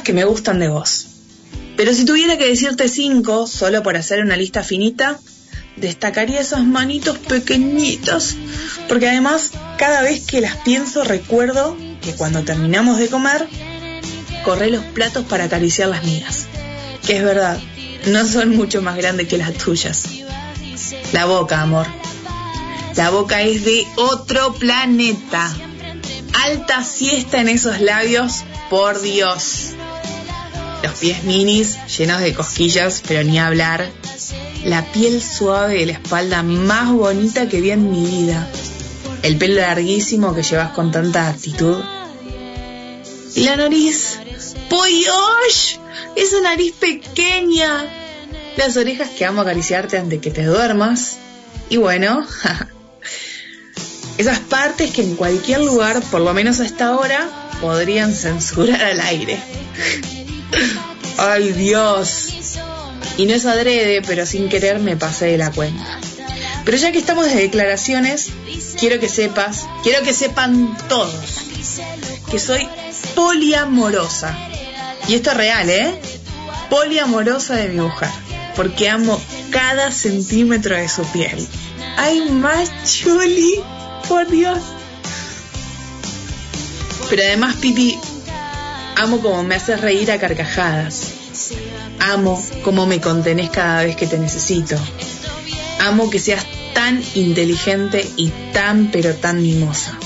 Que me gustan de vos. Pero si tuviera que decirte cinco, solo por hacer una lista finita, destacaría esas manitos pequeñitas. Porque además, cada vez que las pienso, recuerdo que cuando terminamos de comer, corré los platos para acariciar las mías. que es verdad, no son mucho más grandes que las tuyas. La boca, amor. La boca es de otro planeta. Alta siesta en esos labios, por Dios. Los pies minis llenos de cosquillas, pero ni hablar. La piel suave de la espalda más bonita que vi en mi vida. El pelo larguísimo que llevas con tanta actitud. Y la nariz. ¡Pollosh! Esa nariz pequeña. Las orejas que amo acariciarte antes de que te duermas. Y bueno, (laughs) esas partes que en cualquier lugar, por lo menos hasta ahora, podrían censurar al aire. (laughs) ¡Ay Dios! Y no es adrede, pero sin querer me pasé de la cuenta. Pero ya que estamos de declaraciones, quiero que sepas, quiero que sepan todos, que soy poliamorosa. Y esto es real, ¿eh? Poliamorosa de mi mujer, porque amo cada centímetro de su piel. ¡Ay, más chuli! Por Dios. Pero además, Pipi, amo como me haces reír a carcajadas. Amo como me contenés cada vez que te necesito. Amo que seas tan inteligente y tan pero tan mimosa.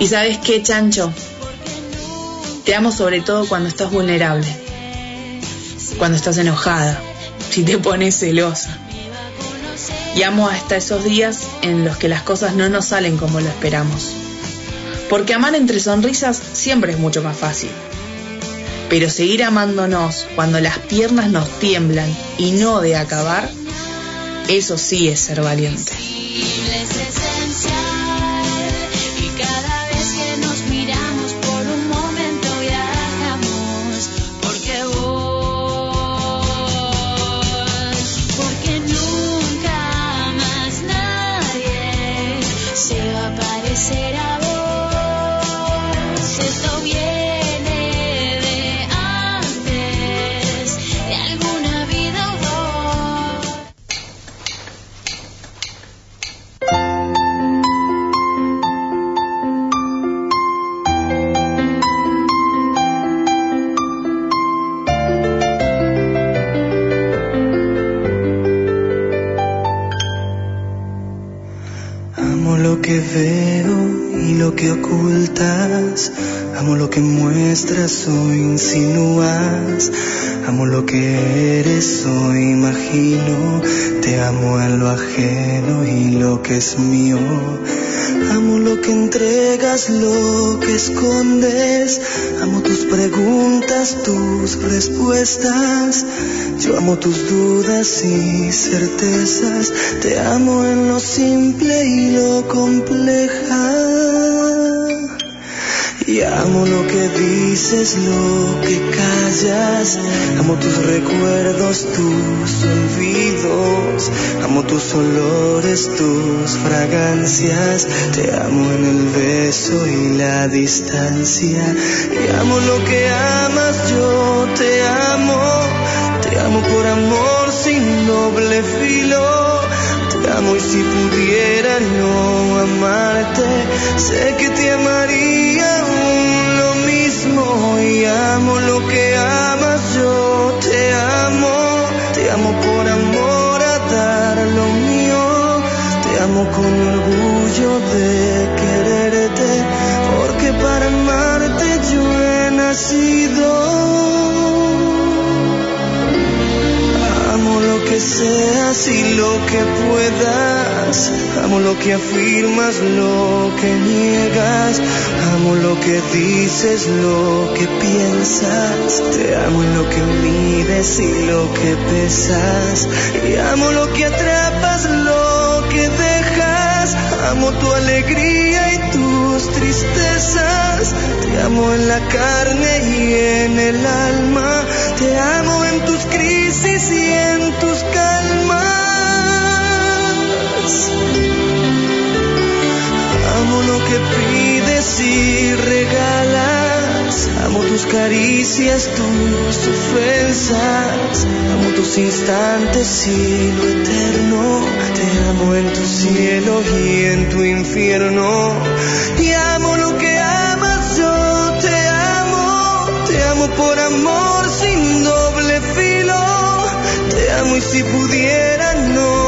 ¿Y sabes qué, Chancho? Te amo sobre todo cuando estás vulnerable, cuando estás enojada, si te pones celosa. Y amo hasta esos días en los que las cosas no nos salen como lo esperamos. Porque amar entre sonrisas siempre es mucho más fácil. Pero seguir amándonos cuando las piernas nos tiemblan y no de acabar, eso sí es ser valiente. Amo tus dudas y certezas. Te amo en lo simple y lo compleja. Y amo lo que dices, lo que callas. Amo tus recuerdos, tus olvidos. Amo tus olores, tus fragancias. Te amo en el beso y la distancia. Y amo lo que amas, yo amo por amor sin doble filo. Te amo y si pudiera no amarte, sé que te amaría aún lo mismo. Y amo lo que amas, yo te amo. Te amo por amor a dar lo mío. Te amo con orgullo de quererte, porque para amarte yo he nacido. Amo lo que seas y lo que puedas. Amo lo que afirmas, lo que niegas. Amo lo que dices, lo que piensas. Te amo en lo que mides y lo que pesas. Y amo lo que atrapas, lo que dejas. Amo tu alegría y tus tristezas. Te amo en la carne y en el alma. Te amo en tus crisis y en tus calmas. Amo lo que pides y regalas. Amo tus caricias, tus ofensas. Amo tus instantes y lo eterno. Te amo en tu cielo y en tu infierno. Y amo lo que amas, yo te amo. Te amo por amor amo y si pudiera no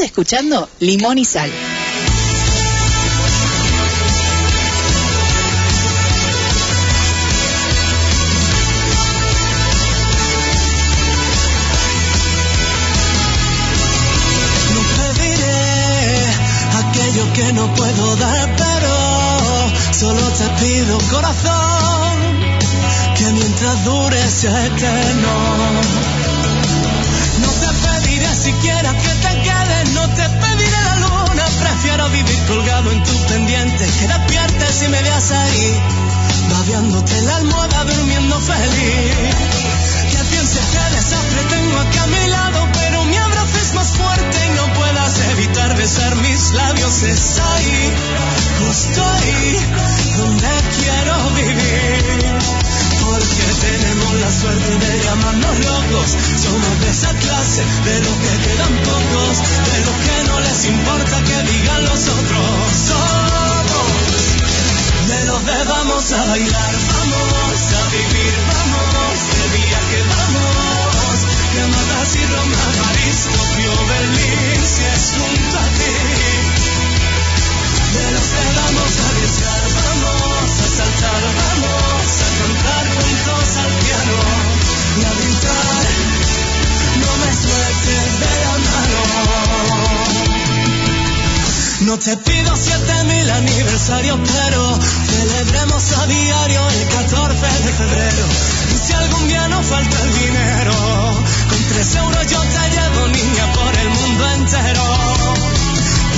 Escuchando Limón y Sal. Que no puedo dar, pero solo te pido corazón que mientras dure sea eterno. No te pediré siquiera que te vivir colgado en tu pendiente, que despiertes y me veas ahí, babeándote la almohada, durmiendo feliz. Que pienses que desastre tengo aquí a mi lado, pero mi abrazo es más fuerte y no puedas evitar besar mis labios. Es ahí, justo ahí, donde quiero vivir. Porque tenemos la suerte de llamarnos locos. Somos de esa clase, de los que quedan pocos, de los que no les importa que digan los otros. Somos de los de vamos a bailar, vamos a vivir, vamos de viaje, vamos. Que matas y Roma, París, Tokio, Berlín, si es junto a ti. De los que vamos a arriesgar, saltar, vamos a cantar juntos al piano y a gritar. No me sueltes de la mano. No te pido siete mil aniversarios, pero celebremos a diario el 14 de febrero. Y si algún día nos falta el dinero, con tres euros yo te llevo, niña, por el mundo entero.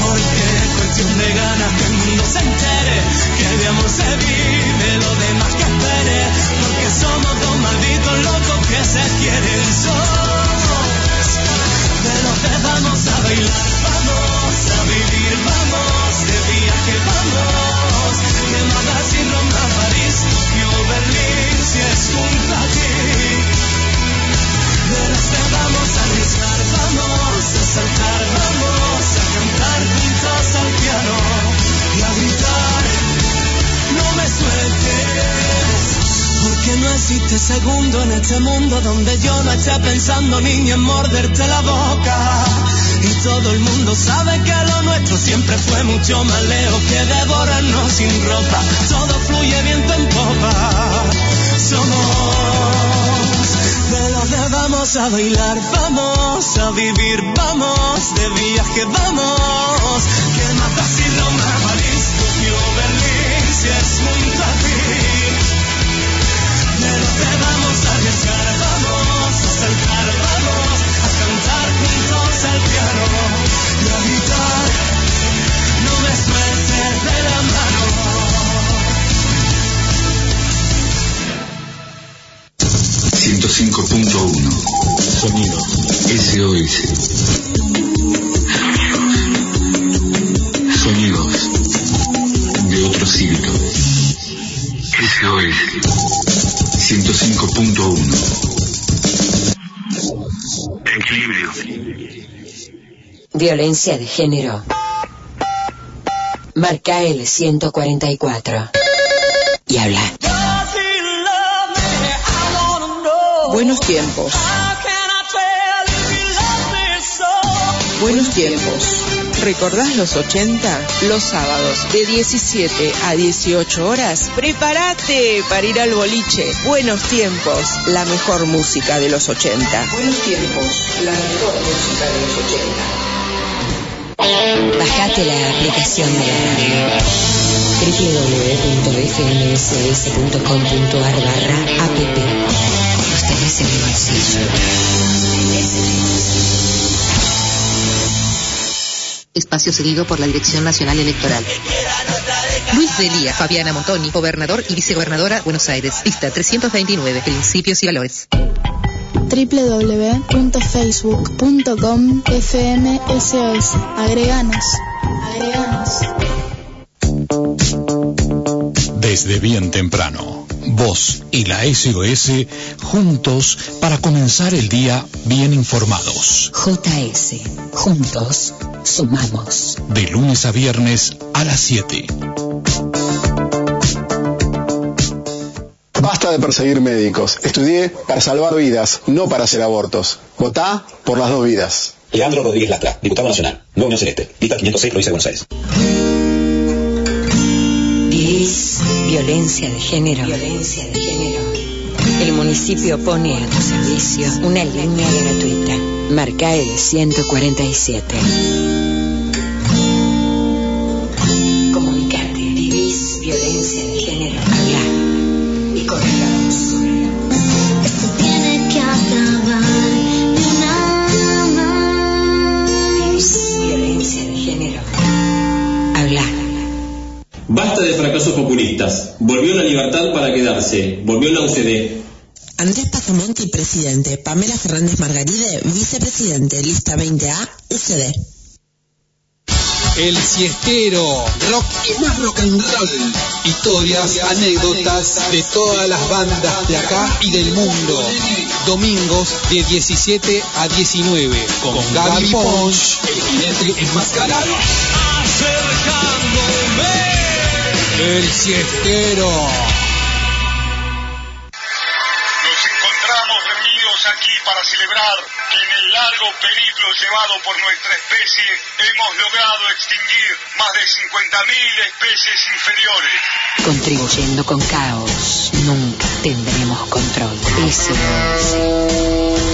Porque cuestión de ganas que el mundo se entere, que de amor se vive, lo demás que espere. Porque somos dos malditos locos que se quieren. Somos de los que vamos a bailar, vamos a vivir, vamos de viaje, vamos. Que Madrid y Roma, París, Tokio, Berlín, si es junto a ti. De los que vamos a arriesgar, segundo en este mundo donde yo no esté pensando niña en morderte la boca. Y todo el mundo sabe que lo nuestro siempre fue mucho más lejos que devorarnos sin ropa. Todo fluye viento en popa. Somos de vamos a bailar, vamos a vivir, vamos de viaje, vamos. Que matas y Roma, París, Tokio, Berlín, si es ti. De los que vamos a arriesgar, 105.1 Sonido SOS Sonidos de otro siglo SOS 105.1 Equilibrio Violencia de género. Marca el 144. Y habla. Buenos tiempos. Buenos tiempos. ¿Recordás los 80? Los sábados de 17 a 18 horas. Prepárate para ir al boliche. Buenos tiempos. La mejor música de los 80. Buenos tiempos. La mejor música de los 80. Bajate la aplicación de la radio www.fmss.com.ar barra app. Espacio seguido por la Dirección Nacional Electoral. Luis Delía, Fabiana Montoni, gobernador y vicegobernadora Buenos Aires. Lista 329, principios y valores. www.facebook.com FMSOS. Agreganos. Agreganos. Desde bien temprano, vos y la SOS juntos para comenzar el día bien informados. JS. Juntos sumamos. De lunes a viernes a las 7. Basta de perseguir médicos. Estudié para salvar vidas, no para hacer abortos. Votá por las dos vidas. Leandro Rodríguez Lastra, diputado nacional, Nueva Unión Celeste, lista 506, provincia de Buenos Aires. Violencia de género? Violencia de género. El municipio pone a tu servicio una línea gratuita. Marca el 147. Volvió la libertad para quedarse. Volvió la UCD. Andrés Pasamonti, presidente. Pamela Fernández Margaride, vicepresidente. Lista 20A, UCD. El siestero, rock y más rock and roll. Historias, anécdotas de todas las bandas de acá y del mundo. Domingos de 17 a 19 con, Gaby Ponch, el jinete enmascarado. El siestero. Nos encontramos reunidos aquí para celebrar que en el largo periplo llevado por nuestra especie hemos logrado extinguir más de 50.000 especies inferiores. Contribuyendo con caos, nunca tendremos control. SOS.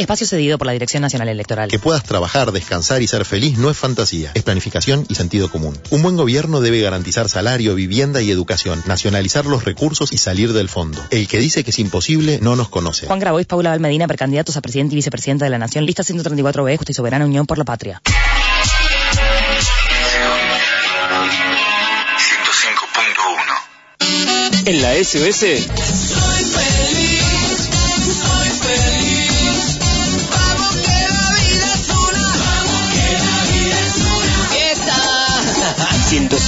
Espacio cedido por la Dirección Nacional Electoral. Que puedas trabajar, descansar y ser feliz no es fantasía, es planificación y sentido común. Un buen gobierno debe garantizar salario, vivienda y educación, nacionalizar los recursos y salir del fondo. El que dice que es imposible no nos conoce. Juan Grabois, Paula Valmedina, precandidatos a presidente y vicepresidenta de la Nación, lista 134B, Justa y Soberana Unión por la Patria. 105.1 En la SOS.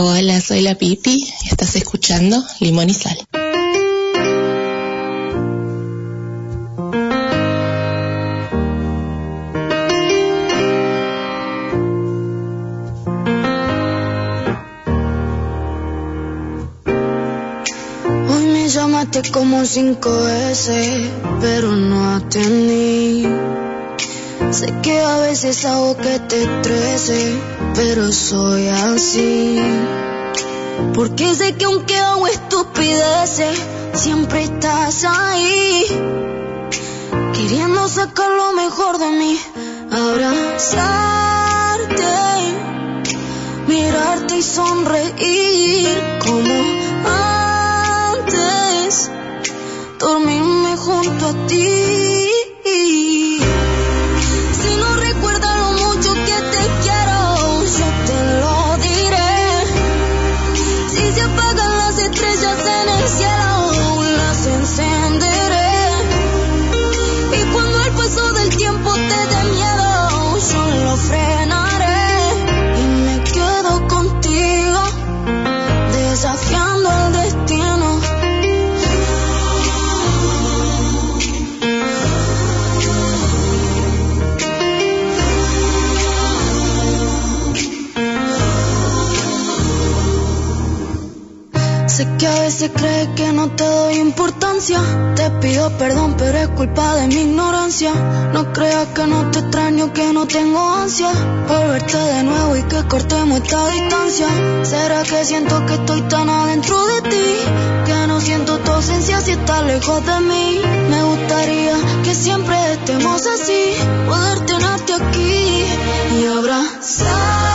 Hola, soy la Pipi estás escuchando Limón y Sal. Hoy me llamaste como cinco veces, pero no atendí. Sé que a veces hago que te estrese, pero soy así. Porque sé que aunque hago estupideces, siempre estás ahí. Queriendo sacar lo mejor de mí, abrazarte, mirarte y sonreír como antes, dormirme junto a ti. Crees que no te doy importancia. Te pido perdón, pero es culpa de mi ignorancia. No creas que no te extraño, que no tengo ansia. Por verte de nuevo y que cortemos esta distancia. ¿Será que siento que estoy tan adentro de ti? Que no siento tu ausencia si estás lejos de mí. Me gustaría que siempre estemos así. Poder tenerte aquí y abrazarte.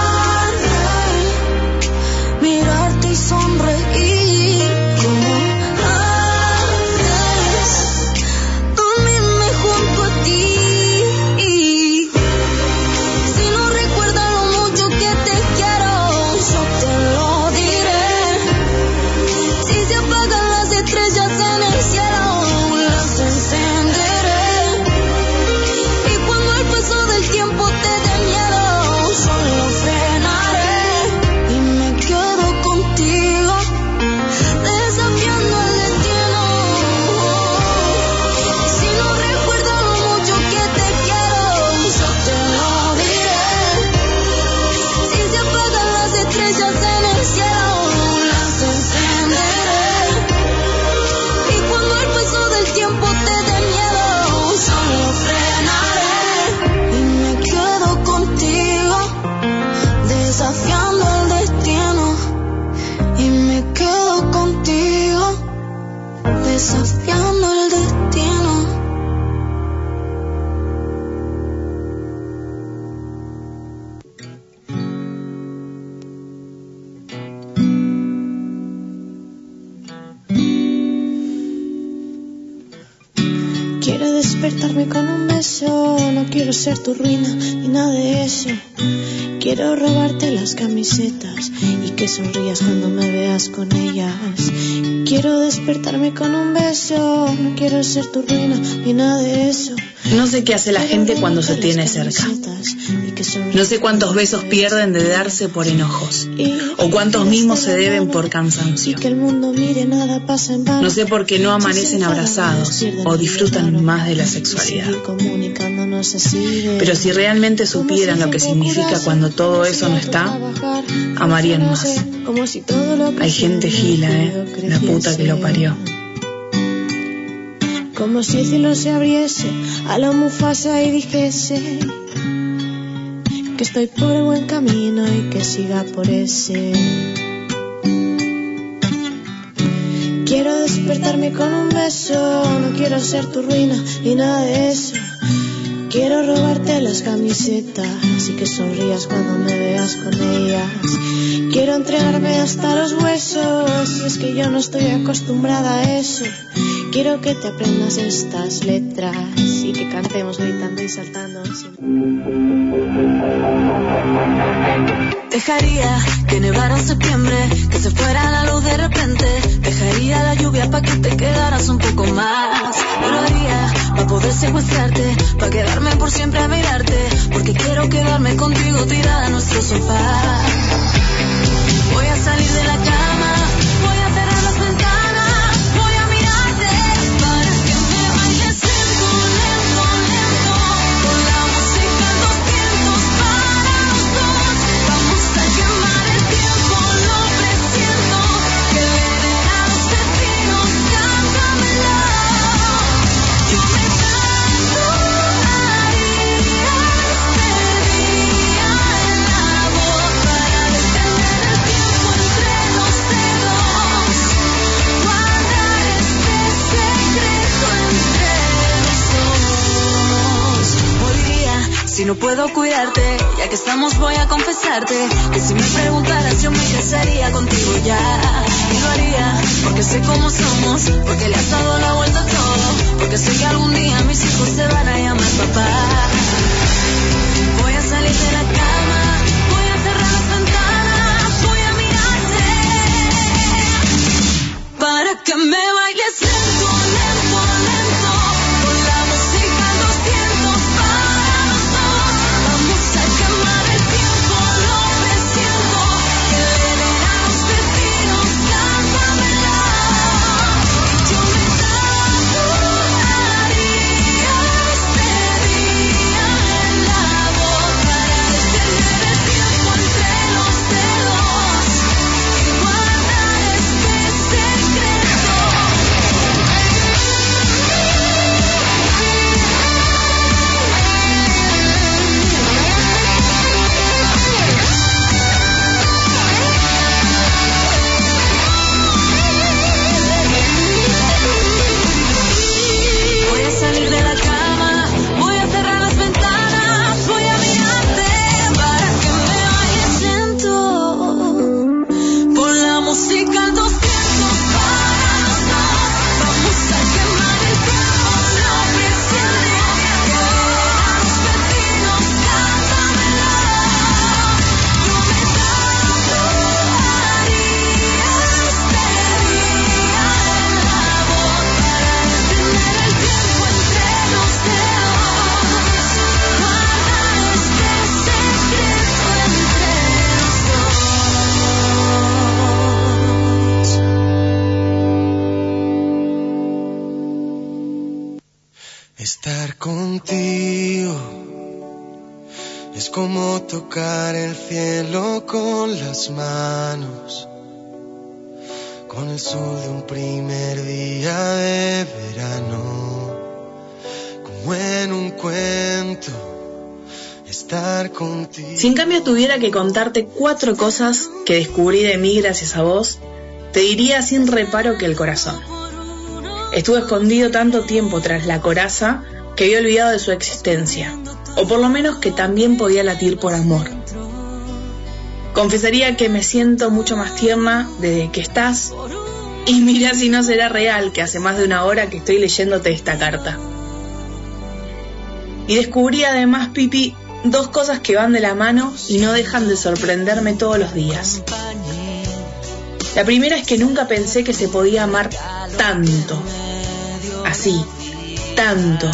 Despertarme con un beso, no quiero ser tu ruina ni nada de eso. Quiero robarte las camisetas y que sonrías cuando me veas con ellas. Quiero despertarme con un beso, no quiero ser tu ruina ni nada de eso. No sé qué hace la gente cuando se tiene cerca. No sé cuántos besos pierden de darse por enojos. O cuántos mimos se deben por cansancio. No sé por qué no amanecen abrazados o disfrutan más de la sexualidad. Pero si realmente supieran lo que significa cuando todo eso no está, amarían más. Hay gente gila, ¿eh? La puta que lo parió. Como si el cielo se abriese a la mufasa y dijese que estoy por el buen camino y que siga por ese. Quiero despertarme con un beso, no quiero ser tu ruina ni nada de eso. Quiero robarte las camisetas y que sonrías cuando me veas con ellas. Quiero entregarme hasta los huesos y es que yo no estoy acostumbrada a eso. Quiero que te aprendas estas letras y que cantemos gritando y saltando. Dejaría que nevara en septiembre, que se fuera la luz de repente. Dejaría la lluvia para que te quedaras un poco más. No lo haría para poder secuestrarte, para quedarme por siempre a mirarte. Porque quiero quedarme contigo tirada en nuestro sofá. Voy a salir de la cama, no puedo cuidarte, ya que estamos voy a confesarte que si me preguntaras yo me casaría contigo ya. Y lo haría porque sé cómo somos, porque le has dado la vuelta a todo, porque sé que algún día mis hijos se van a llamar papá. Voy a salir de la cama, voy a cerrar las ventanas, voy a mirarte para que me bailes que contarte cuatro cosas que descubrí de mí gracias a vos, te diría sin reparo que el corazón. Estuve escondido tanto tiempo tras la coraza que había olvidado de su existencia, o por lo menos que también podía latir por amor. Confesaría que me siento mucho más tierna desde que estás, y mira si no será real que hace más de una hora que estoy leyéndote esta carta. Y descubrí además, Pipi, dos cosas que van de la mano y no dejan de sorprenderme todos los días. La primera es que nunca pensé que se podía amar tanto. Así, tanto.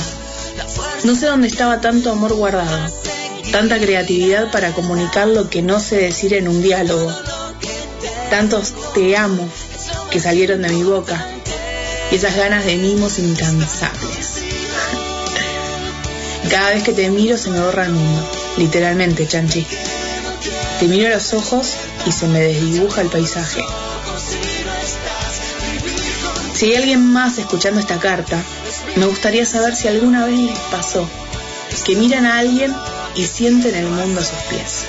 No sé dónde estaba tanto amor guardado, tanta creatividad para comunicar lo que no sé decir en un diálogo, tantos te amo que salieron de mi boca y esas ganas de mimos incansables. Cada vez que te miro se me borra el mundo, literalmente, Chanchi. Te miro a los ojos y se me desdibuja el paisaje. Si hay alguien más escuchando esta carta, me gustaría saber si alguna vez les pasó que miran a alguien y sienten el mundo a sus pies.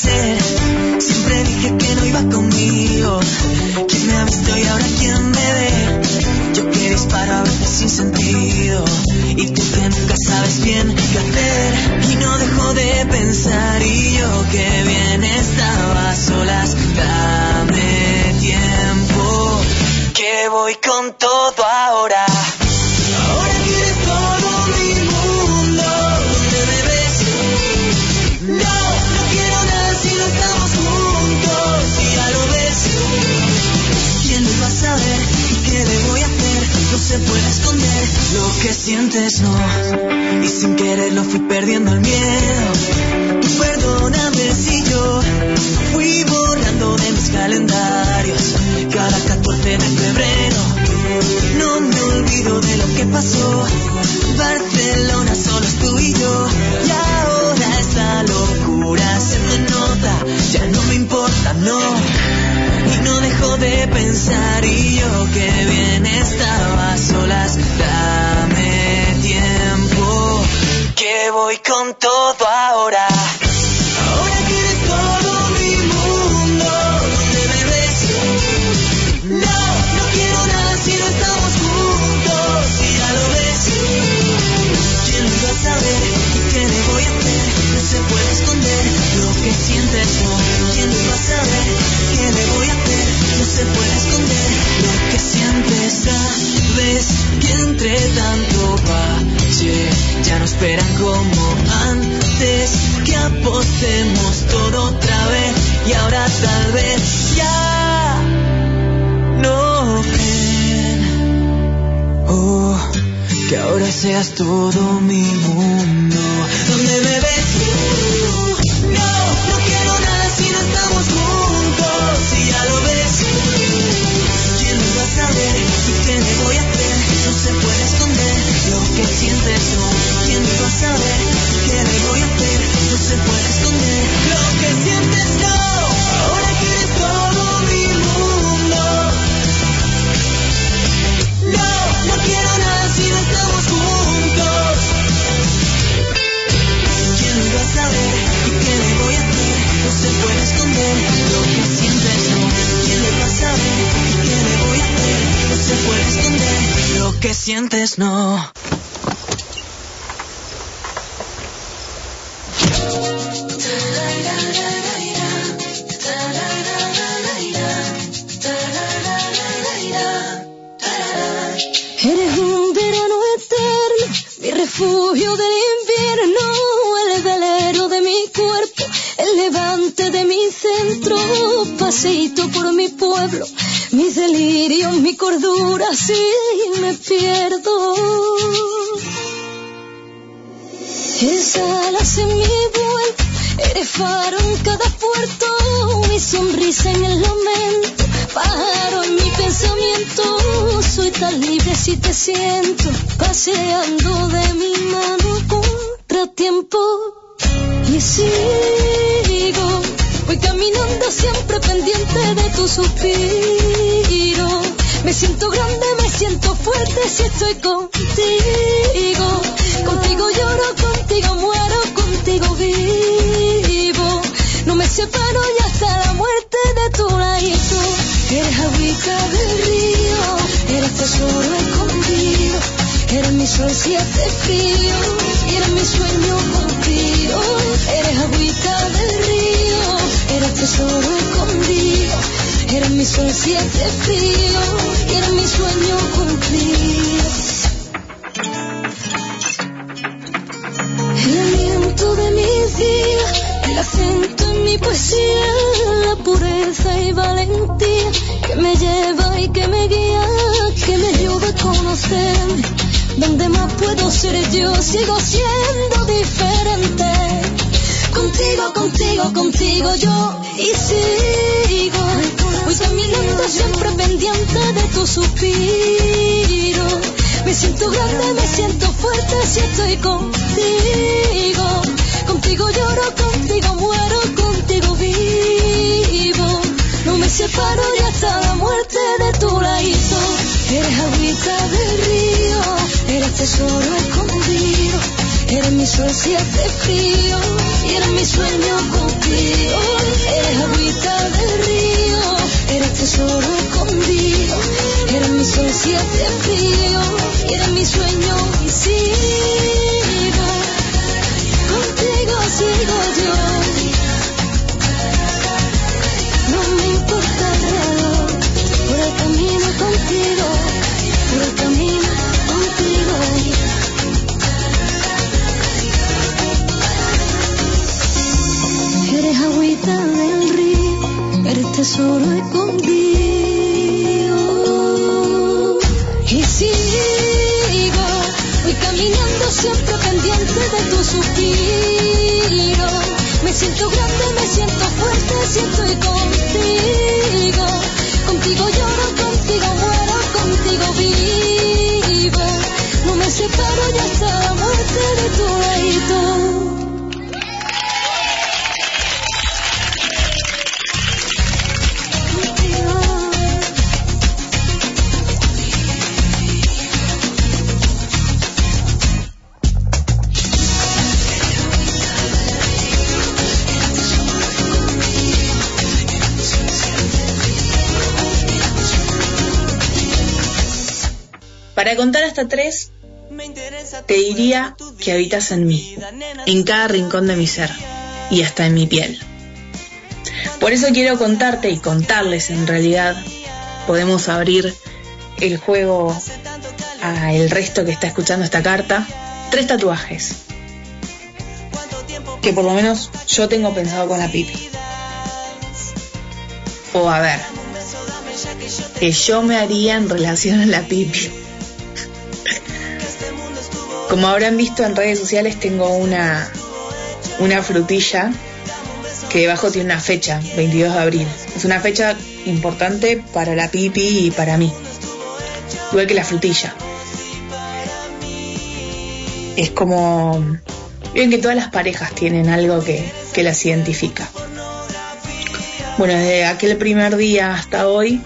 Siempre dije que no iba conmigo. Lo que sientes, no. Y sin quererlo fui perdiendo el miedo. Tú perdóname si yo fui borrando de mis calendarios cada 14 de febrero. No me olvido de lo que pasó. Barcelona solo es tú y yo. Y ahora esta locura se me nota. Ya no me importa, no. Y no dejo de pensar. Y yo que bien estaba solas. Voy con todo ahora. Ahora que eres todo mi mundo. ¿Dónde me ves? No, no quiero nada si no estamos juntos. Y ya lo ves. ¿Quién lo iba a saber? ¿Y qué le voy a hacer? No se puede esconder lo que sientes, no. ¿Quién lo iba a saber? ¿Qué le voy a hacer? No se puede esconder lo que sientes. Sabes que entre tanto valle ya no esperan como antes. Que apostemos todo otra vez. Y ahora tal vez ya no creen. Oh, que ahora seas todo mi mundo. ¿Dónde me ves? No, no quiero nada si no estamos juntos. Y ya lo ves. ¿Quién lo va a saber? ¿Y qué le voy a se puede esconder lo que sientes, no. ¿Quién va a saber? ¿Qué le voy a hacer? No se puede esconder lo que sientes, no. Ahora que eres todo mi mundo. No, no quiero nada si no estamos juntos. ¿Quién iba a saber? ¿Y qué le voy a hacer? No se puede esconder lo que sientes, no. ¿Quién va a saber? ¿Y qué le se puede esconder lo que sientes, no. De mi mano contratiempo. Y sigo, voy caminando siempre pendiente de tu suspiro. Me siento grande, me siento fuerte si estoy Eres mi sol si hace frío, y eres mi sueño cumplido. El aliento de mis días, el acento en mi poesía, la pureza y valentía que me lleva y que me guía, que me ayuda a conocerme. Donde más puedo ser yo, sigo siendo diferente. Contigo, contigo, contigo yo y sigo. Voy caminando siempre pendiente de tu suspiro. Me siento grande, me siento fuerte si estoy contigo. Contigo lloro, contigo muero, contigo vivo. No me separo y hasta la muerte de tu ladito. Eres agüita del río, eres tesoro escondido. Eres mi sol si hace frío, y eres mi sueño contigo. Eres agüita del río, eres tesoro escondido. Eres mi sol si hace frío, eres mi sueño y sigo. Contigo sigo yo. No me importa el reloj, por el camino contigo, por el camino contigo. Agüita tesoro escondido. Y sigo, voy caminando siempre pendiente de tu suspiro. Me siento grande, me siento fuerte si estoy contigo. Contigo lloro, contigo muero, contigo vivo. No me separo y hasta la muerte de tu ladito. Para contar hasta tres, te diría que habitas en mí, en cada rincón de mi ser y hasta en mi piel. Por eso quiero contarte y contarles en realidad, podemos abrir el juego a el resto que está escuchando esta carta, tres tatuajes que por lo menos yo tengo pensado con la pipi. O a ver, que yo me haría en relación a la pipi. Como habrán visto en redes sociales tengo una, una frutilla que debajo tiene una fecha, 22 de abril. Es una fecha importante para la pipi y para mí. Igual que la frutilla. Es como... Ven que todas las parejas tienen algo que, que las identifica. Bueno, desde aquel primer día hasta hoy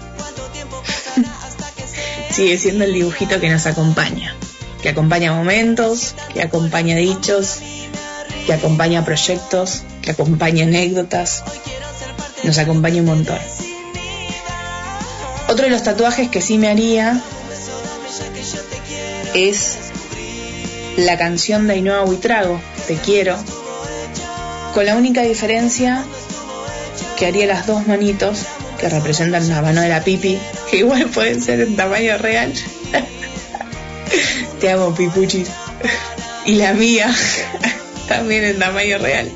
(laughs) sigue siendo el dibujito que nos acompaña que acompaña momentos, que acompaña dichos, que acompaña proyectos, que acompaña anécdotas, nos acompaña un montón. Otro de los tatuajes que sí me haría es la canción de Ainhoa Buitrago, Te quiero, con la única diferencia que haría las dos manitos que representan la mano de la pipi, que igual pueden ser en tamaño real. Te amo, Pipuchis. y la mía, (laughs) también en tamaño real,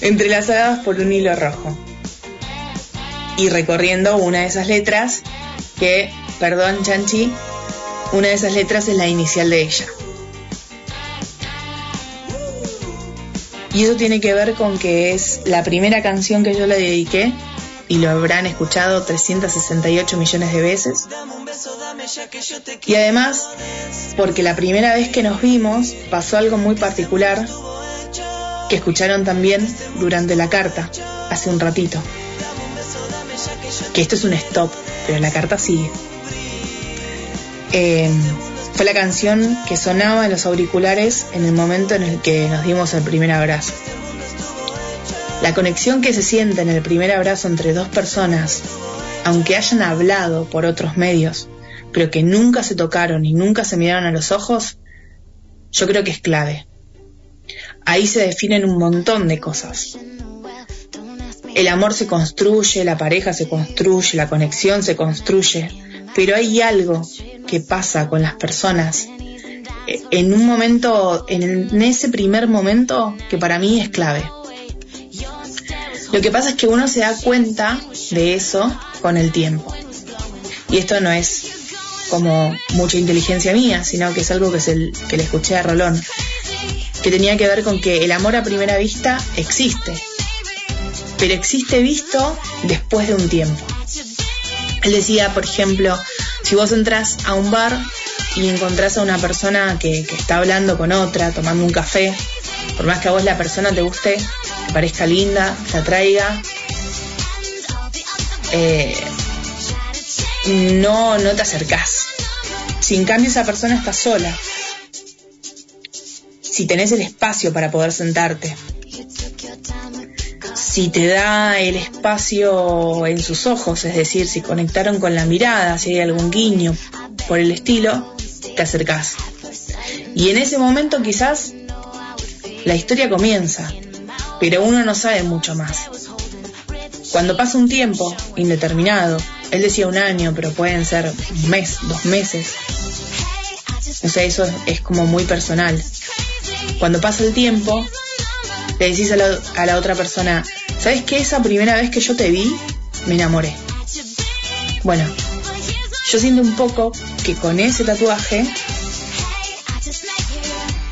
entrelazadas por un hilo rojo. Y recorriendo una de esas letras, que, perdón Chanchi, una de esas letras es la inicial de ella. Y eso tiene que ver con que es la primera canción que yo le dediqué y lo habrán escuchado 368 millones de veces. Y además, porque la primera vez que nos vimos pasó algo muy particular que escucharon también durante la carta, hace un ratito. Que esto es un stop, pero la carta sigue. Eh, fue la canción que sonaba en los auriculares en el momento en el que nos dimos el primer abrazo. La conexión que se siente en el primer abrazo entre dos personas, aunque hayan hablado por otros medios, pero que nunca se tocaron y nunca se miraron a los ojos, yo creo que es clave. Ahí se definen un montón de cosas. El amor se construye, la pareja se construye, la conexión se construye, pero hay algo que pasa con las personas eh, en un momento, en ese primer momento que para mí es clave. Lo que pasa es que uno se da cuenta de eso con el tiempo. Y esto no es como mucha inteligencia mía, sino que es algo que, el, que le escuché a Rolón, que tenía que ver con que el amor a primera vista existe, pero existe visto después de un tiempo. Él decía, por ejemplo, si vos entras a un bar y encontrás a una persona que, está hablando con otra, tomando un café, por más que a vos la persona te guste, te parezca linda, te atraiga, eh, no, no te acercás. Si en cambio esa persona está sola, si tenés el espacio para poder sentarte, si te da el espacio en sus ojos, es decir, si conectaron con la mirada, si hay algún guiño por el estilo, te acercás. Y en ese momento quizás la historia comienza, pero uno no sabe mucho más. Cuando pasa un tiempo indeterminado, él decía un año, pero pueden ser un mes, dos meses. O sea, eso es como muy personal. Cuando pasa el tiempo, le decís a la, a la otra persona, ¿Sabes qué? Esa primera vez que yo te vi, me enamoré. Bueno, yo siento un poco que con ese tatuaje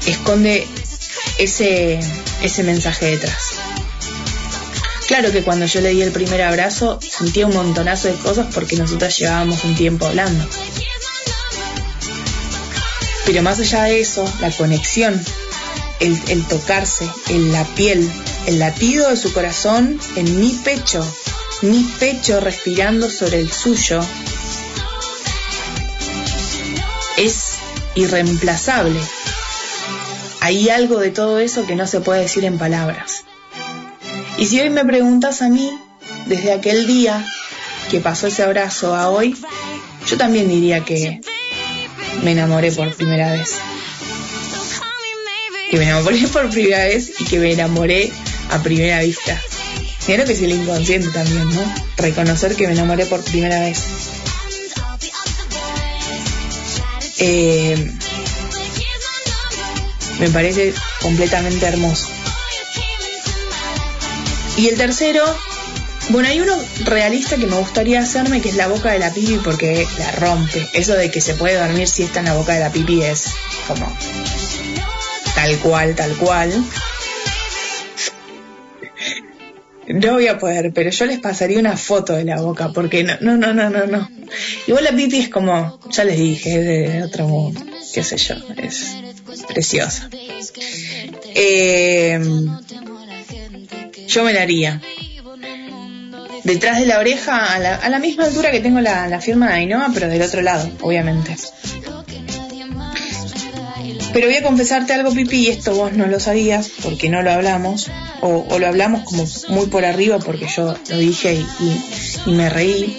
esconde ese, ese mensaje detrás. Claro que cuando yo le di el primer abrazo sentía un montonazo de cosas porque nosotras llevábamos un tiempo hablando. Pero más allá de eso, la conexión, el, el tocarse, en la piel, el latido de su corazón en mi pecho, mi pecho respirando sobre el suyo, es irreemplazable. Hay algo de todo eso que no se puede decir en palabras. Y si hoy me preguntas a mí, desde aquel día que pasó ese abrazo a hoy, yo también diría que me enamoré por primera vez. Que me enamoré (laughs) por primera vez y que me enamoré a primera vista. Creo que es el inconsciente también, ¿no? Reconocer que me enamoré por primera vez. Eh, me parece completamente hermoso. Y el tercero, bueno, hay uno realista que me gustaría hacerme, que es la boca de la pipi, porque la rompe. Eso de que se puede dormir si está en la boca de la pipi es como tal cual, tal cual. No voy a poder, pero yo les pasaría una foto de la boca, porque no, no, no, no, no, no. Igual la pipi es como, ya les dije, es de otro mundo, qué sé yo, es preciosa. Eh, yo me la haría. Detrás de la oreja, a la, misma altura que tengo la, firma de Ainhoa, pero del otro lado, obviamente. Pero voy a confesarte algo, Pipi, y esto vos no lo sabías porque no lo hablamos, o, lo hablamos como muy por arriba porque yo lo dije y, me reí.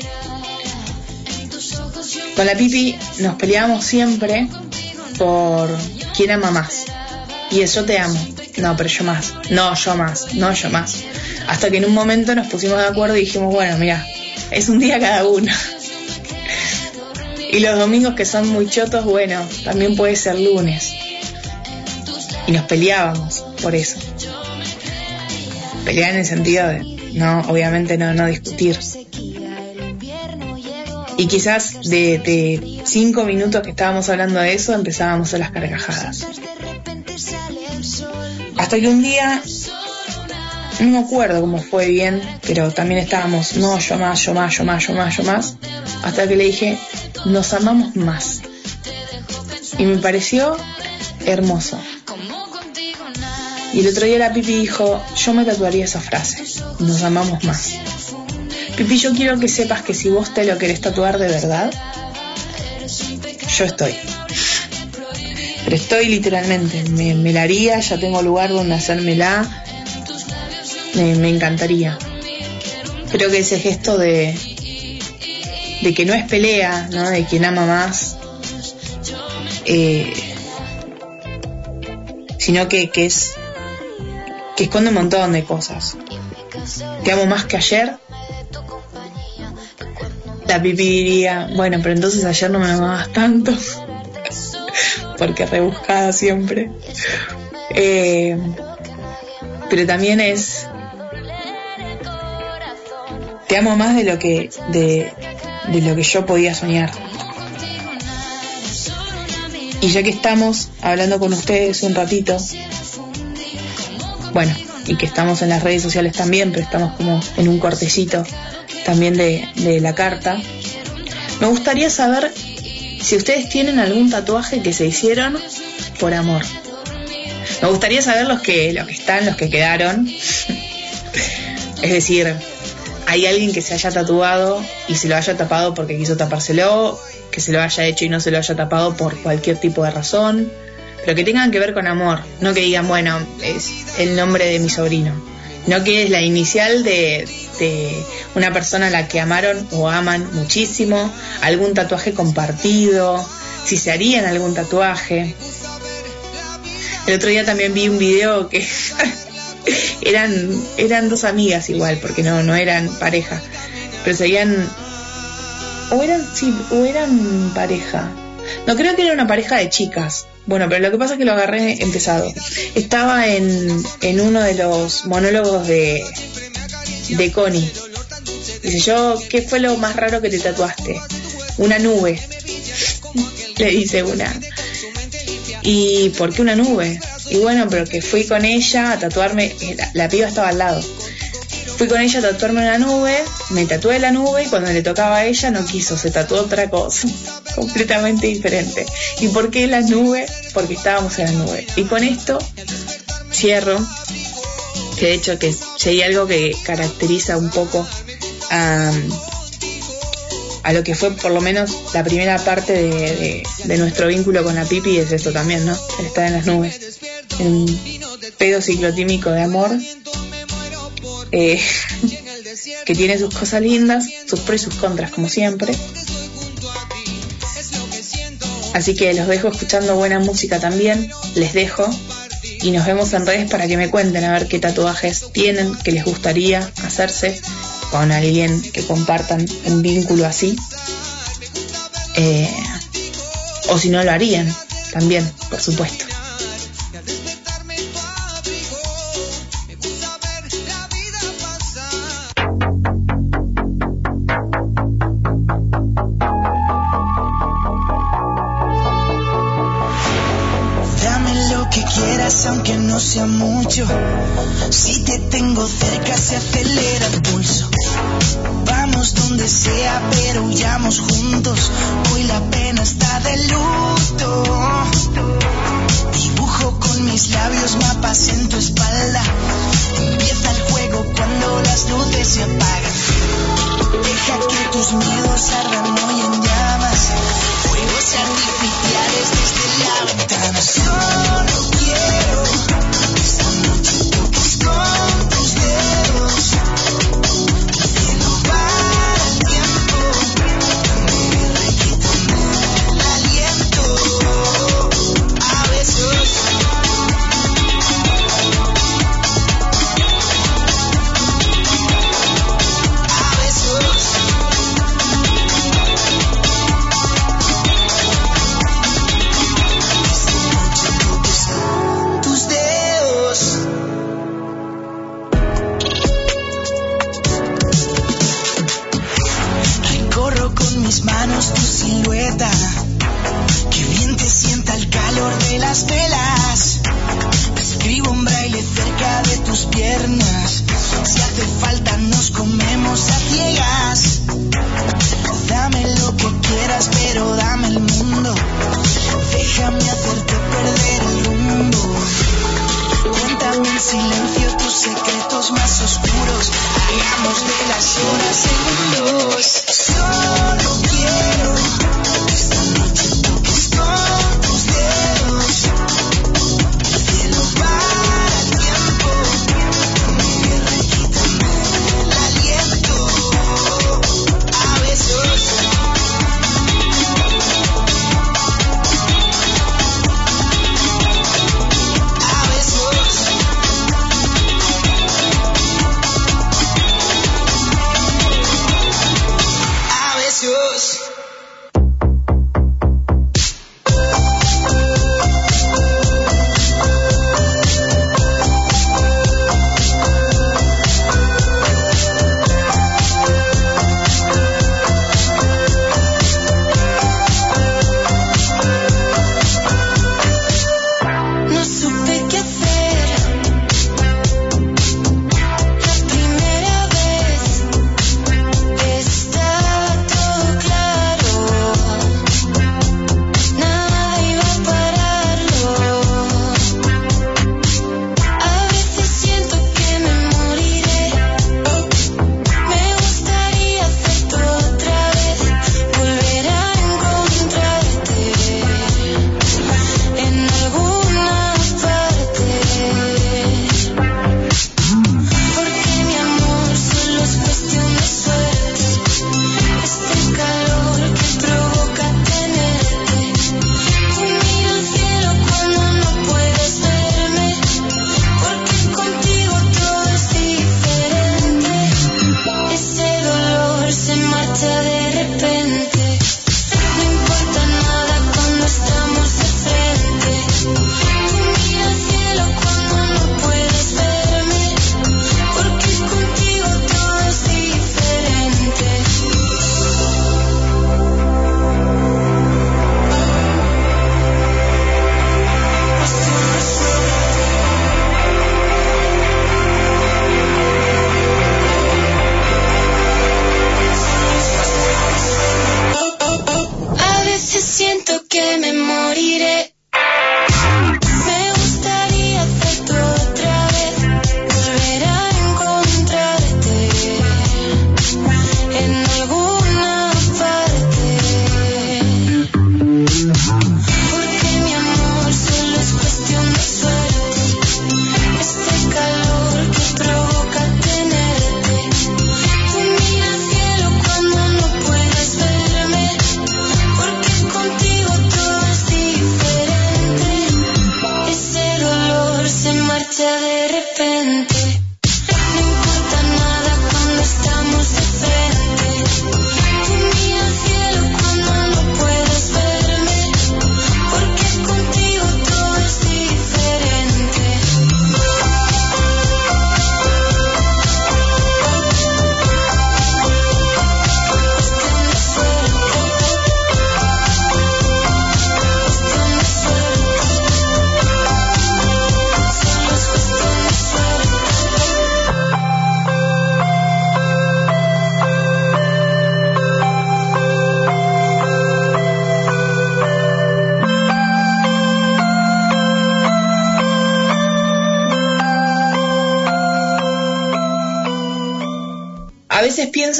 Con la Pipi nos peleábamos siempre por quién ama más. Y eso te amo. No, pero yo más. No, yo más. No, yo más. Hasta que en un momento nos pusimos de acuerdo y dijimos, bueno, mira, es un día cada uno. (laughs) y los domingos que son muy chotos, bueno, también puede ser lunes. y nos peleábamos por eso. Pelear en el sentido de, no, obviamente no, no discutir. Y quizás de, cinco minutos que estábamos hablando de eso empezábamos a las carcajadas. Hasta que un día, no me acuerdo cómo fue bien, pero también estábamos, no, yo más, yo más, yo más, yo más, yo más, hasta que le dije, nos amamos más. Y me pareció hermoso. Y el otro día la Pipi dijo, yo me tatuaría esa frase, nos amamos más. Pipi, yo quiero que sepas que si vos te lo querés tatuar de verdad, yo estoy. Pero estoy literalmente, me, me la haría, ya tengo lugar donde hacérmela, me, me encantaría. Creo que ese gesto de, de que no es pelea, ¿no? de quien ama más, eh, sino que, que es que esconde un montón de cosas. Te amo más que ayer. La pipi diría, bueno, pero entonces ayer no me amabas tanto. Porque rebuscada siempre. Eh, pero también es. Te amo más de lo que. de, de lo que yo podía soñar. Y ya que estamos hablando con ustedes un ratito, bueno, y que estamos en las redes sociales también, pero estamos como en un cortecito también de, la carta, me gustaría saber si ustedes tienen algún tatuaje que se hicieron por amor. Me gustaría saber los que, los que están, los que quedaron. (laughs) es decir, hay alguien que se haya tatuado y se lo haya tapado porque quiso tapárselo, que se lo haya hecho y no se lo haya tapado por cualquier tipo de razón, pero que tengan que ver con amor, no que digan, bueno, es el nombre de mi sobrino, no que es la inicial de, de una persona a la que amaron o aman muchísimo, algún tatuaje compartido, si se harían algún tatuaje. El otro día también vi un video que (laughs) eran, eran dos amigas igual, porque no, no eran pareja, pero serían o eran, sí, o eran pareja. No, creo que era una pareja de chicas. Bueno, pero lo que pasa es que lo agarré empezado. Estaba en, en uno de los monólogos de, de Connie. Dice yo, ¿qué fue lo más raro que te tatuaste? Una nube. (laughs) Le dice una. ¿Y por qué una nube? Y bueno, pero que fui con ella a tatuarme, la, la piba estaba al lado. Fui con ella a tatuarme una nube, me tatué la nube y cuando le tocaba a ella no quiso, se tatuó otra cosa, (laughs) completamente diferente. ¿Y por qué la nube? Porque estábamos en la nube. Y con esto cierro, de hecho que si hay algo que caracteriza un poco a, lo que fue por lo menos la primera parte de, nuestro vínculo con la pipi es esto también, ¿no? Estar en las nubes. Un pedo ciclotímico de amor eh, (laughs) que tiene sus cosas lindas, sus pros y sus contras, como siempre. Así que los dejo escuchando buena música también, les dejo y nos vemos en redes para que me cuenten a ver qué tatuajes tienen, que les gustaría hacerse con alguien que compartan un vínculo así. Eh, o si no lo harían, también, por supuesto. Mucho. Si te tengo cerca se acelera el pulso. Vamos donde sea, pero huyamos juntos. Hoy la pena está de luto. Dibujo con mis labios mapas en tu espalda. Empieza el juego cuando las luces se apagan. Deja que tus miedos ardan hoy en llamas. Fuegos artificiales desde la ventana. Solo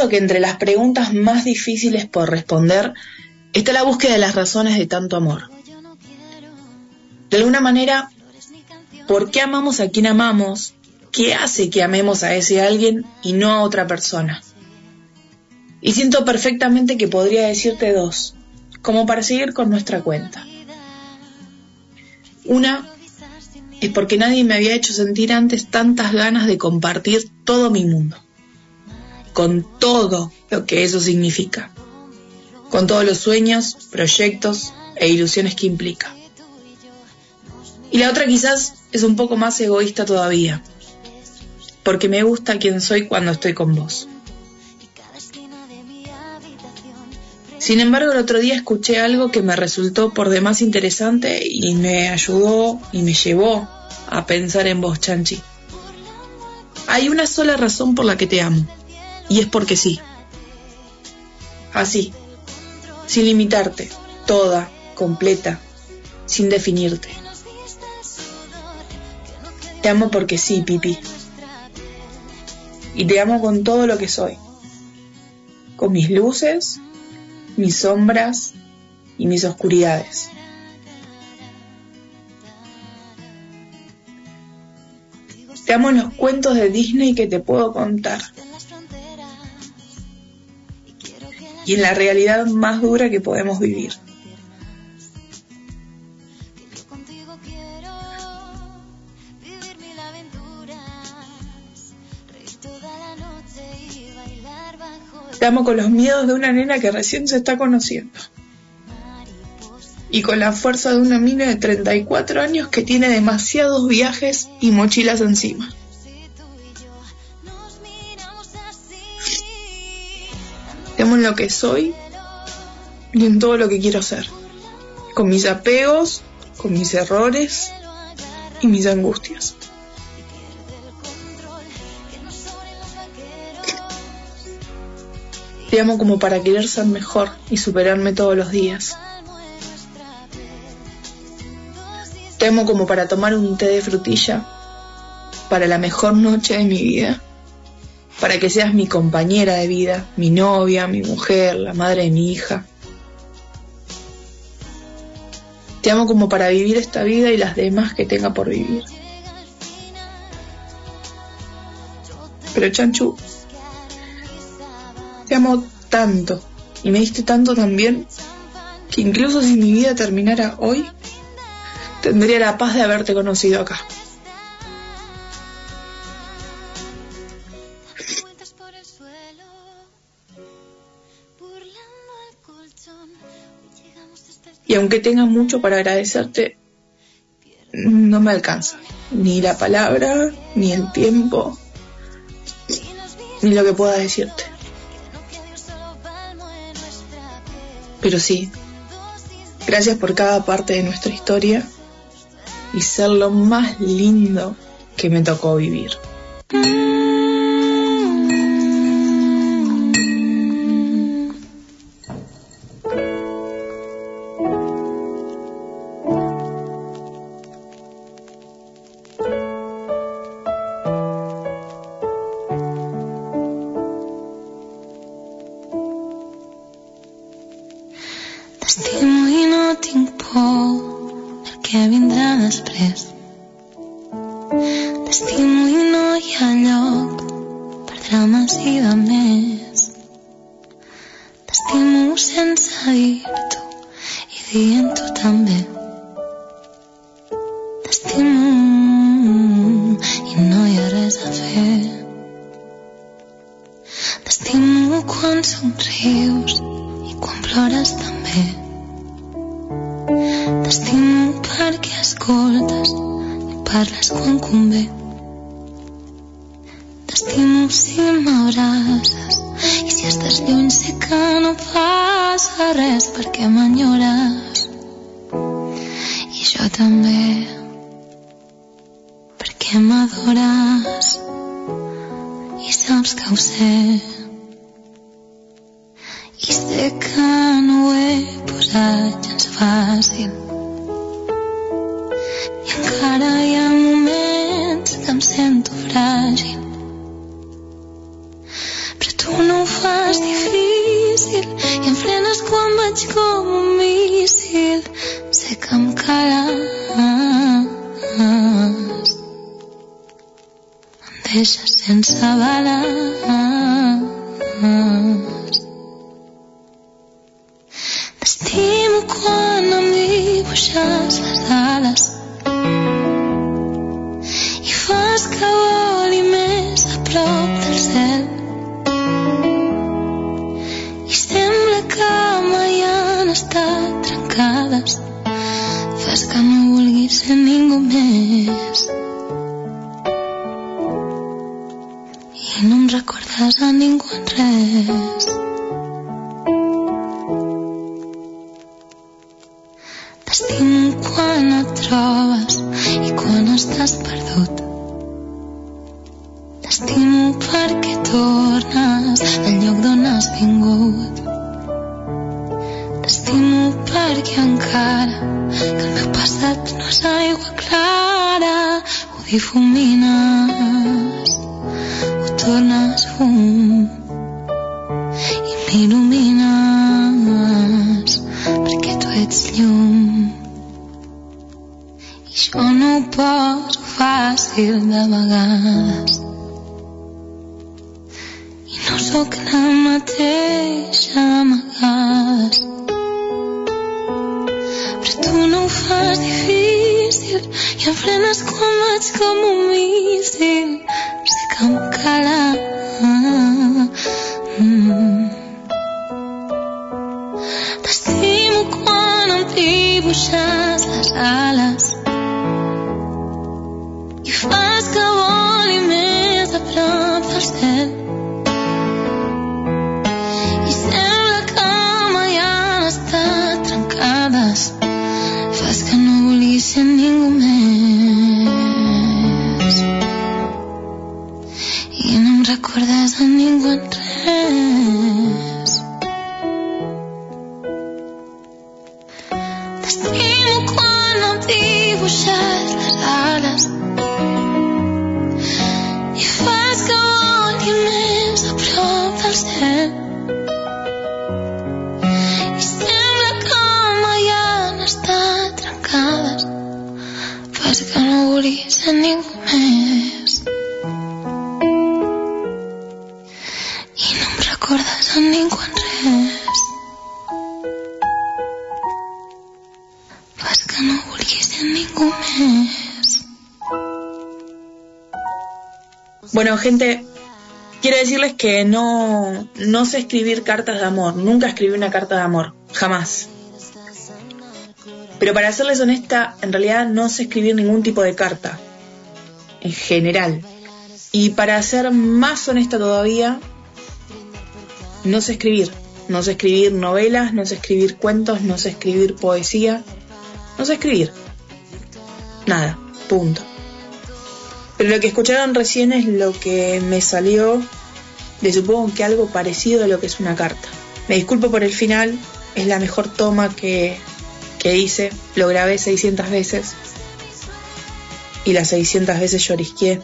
que entre las preguntas más difíciles por responder está la búsqueda de las razones de tanto amor. De alguna manera, ¿por qué amamos a quien amamos? ¿Qué hace que amemos a ese alguien y no a otra persona? Y siento perfectamente que podría decirte dos, como para seguir con nuestra cuenta. Una es porque nadie me había hecho sentir antes tantas ganas de compartir todo mi mundo con todo lo que eso significa, con todos los sueños, proyectos e ilusiones que implica. Y la otra quizás es un poco más egoísta todavía, porque me gusta quien soy cuando estoy con vos. Sin embargo, el otro día escuché algo que me resultó por demás interesante y me ayudó y me llevó a pensar en vos, Chanchi. Hay una sola razón por la que te amo, y es porque sí. Así, sin limitarte, toda, completa, sin definirte. Te amo porque sí, Pipi. Y te amo con todo lo que soy. Con mis luces, mis sombras y mis oscuridades. Te amo en los cuentos de Disney que te puedo contar. Y en la realidad más dura que podemos vivir. Te amo con los miedos de una nena que recién se está conociendo. Y con la fuerza de una mina de 34 años que tiene demasiados viajes y mochilas encima. Te amo en lo que soy y en todo lo que quiero ser. Con mis apegos, con mis errores y mis angustias. Te amo como para querer ser mejor y superarme todos los días. Te amo como para tomar un té de frutilla para la mejor noche de mi vida. Para que seas mi compañera de vida, mi novia, mi mujer, la madre de mi hija. Te amo como para vivir esta vida y las demás que tenga por vivir. Pero Chanchu, te amo tanto y me diste tanto también que incluso si mi vida terminara hoy, tendría la paz de haberte conocido acá. Y aunque tenga mucho para agradecerte, no me alcanza. Ni la palabra, ni el tiempo, ni lo que pueda decirte. Pero sí, gracias por cada parte de nuestra historia y ser lo más lindo que me tocó vivir. Que vindrà després. T'estimo i no hi ha lloc per drames i de més. T'estimo sense dir-t'ho i dient-ho gente, quiero decirles que no, no sé escribir cartas de amor. Nunca escribí una carta de amor. Jamás. Pero para serles honesta, en realidad no sé escribir ningún tipo de carta. En general. Y para ser más honesta todavía, no sé escribir. No sé escribir novelas, no sé escribir cuentos, no sé escribir poesía. No sé escribir. Nada. Punto. Pero lo que escucharon recién es lo que me salió de supongo que algo parecido a lo que es una carta. Me disculpo por el final, es la mejor toma que, que hice, lo grabé 600 veces y las 600 veces llorisqué.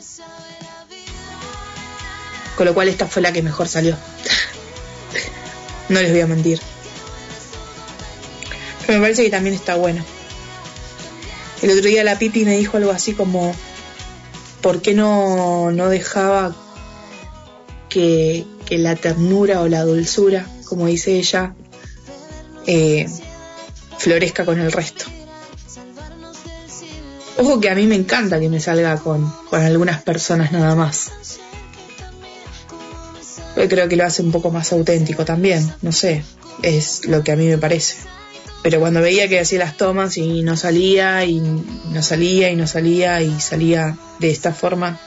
Con lo cual esta fue la que mejor salió. (laughs) no les voy a mentir. Pero me parece que también está bueno. El otro día la Pipi me dijo algo así como, ¿por qué no, no dejaba que, la ternura o la dulzura, como dice ella, eh, florezca con el resto? Ojo que a mí me encanta que me salga con, con algunas personas nada más. Yo creo que lo hace un poco más auténtico también, no sé, es lo que a mí me parece. Pero cuando veía que hacía las tomas y no salía y no salía y no salía y salía de esta forma,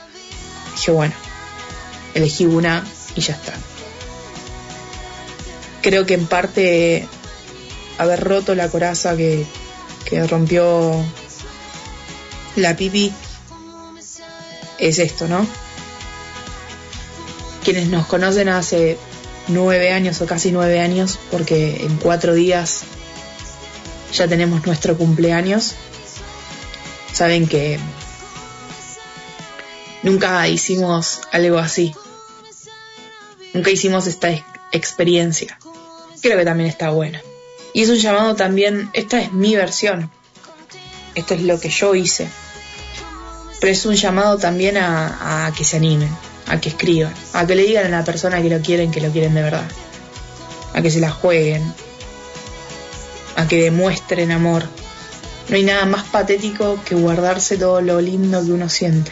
dije bueno, elegí una y ya está. Creo que en parte haber roto la coraza que, rompió la pipi es esto, ¿no? Quienes nos conocen hace nueve años o casi nueve años, porque en cuatro días ya tenemos nuestro cumpleaños, saben que nunca hicimos algo así. Nunca hicimos esta ex- experiencia. Creo que también está bueno. Y es un llamado también, esta es mi versión. Esto es lo que yo hice. Pero es un llamado también a, a que se animen, a que escriban, a que le digan a la persona que lo quieren que lo quieren de verdad. A que se la jueguen, a que demuestren amor. No hay nada más patético que guardarse todo lo lindo que uno siente.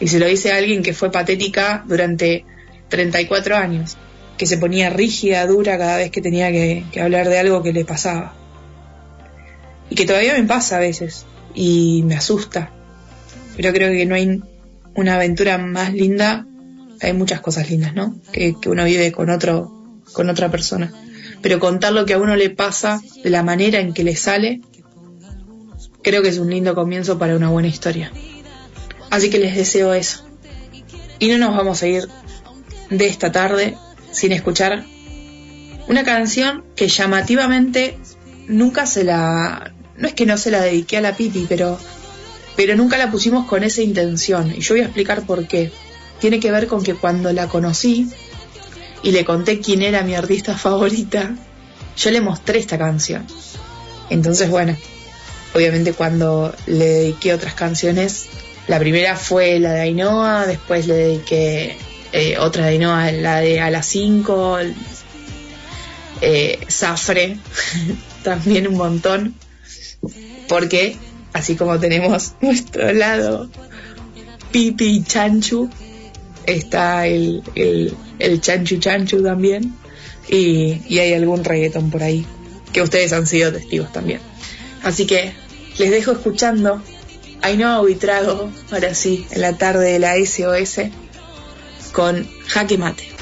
Y se lo dice a alguien que fue patética durante 34 años, que se ponía rígida, dura cada vez que tenía que, hablar de algo que le pasaba. Y que todavía me pasa a veces, y me asusta. Pero creo que no hay una aventura más linda, hay muchas cosas lindas, ¿no? Que, que uno vive con otro, con otra persona. Pero contar lo que a uno le pasa, de la manera en que le sale, creo que es un lindo comienzo para una buena historia. Así que les deseo eso. Y no nos vamos a ir de esta tarde sin escuchar una canción que llamativamente nunca se la... No es que no se la dediqué a la Pipi, pero, pero nunca la pusimos con esa intención. Y yo voy a explicar por qué. Tiene que ver con que cuando la conocí y le conté quién era mi artista favorita, yo le mostré esta canción. Entonces, bueno, obviamente cuando le dediqué otras canciones, la primera fue la de Ainhoa, después le dediqué eh, otra de Ainhoa, la de A las 5, eh, Zafre, (laughs) también un montón, porque así como tenemos (laughs) nuestro lado Pipi y Chanchu, está el, el, el Chanchu Chanchu también, y, y hay algún reggaeton por ahí, que ustedes han sido testigos también. Así que les dejo escuchando Ainhoa Buitrago, ahora sí, en la tarde de la SOS, con Jaque Mate.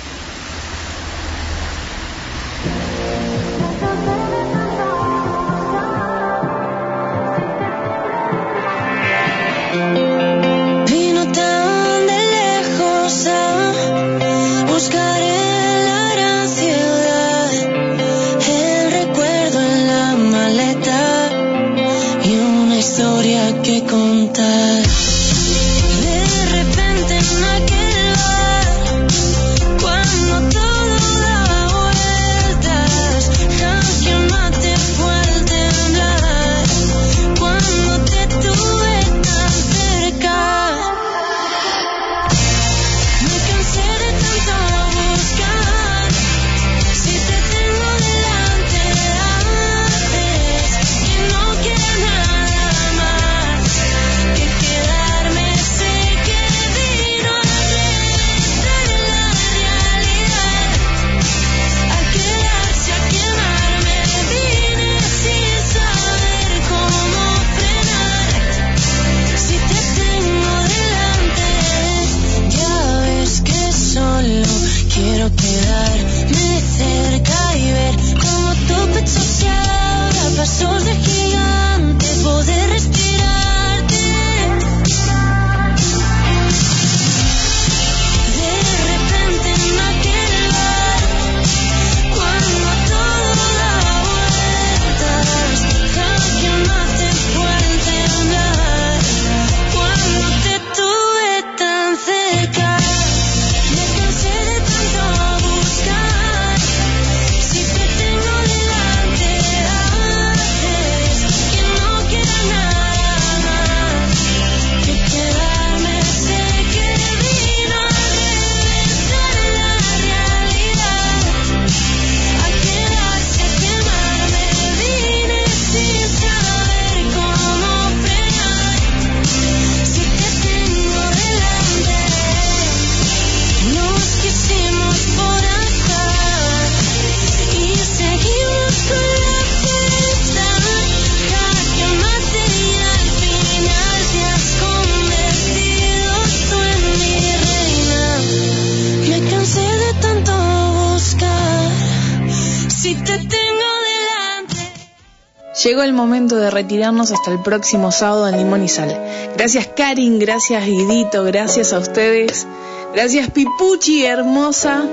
Llegó el momento de retirarnos hasta el próximo sábado en Limón y Sal. Gracias Karin, gracias Guidito, gracias a ustedes. Gracias Pipuchi, hermosa.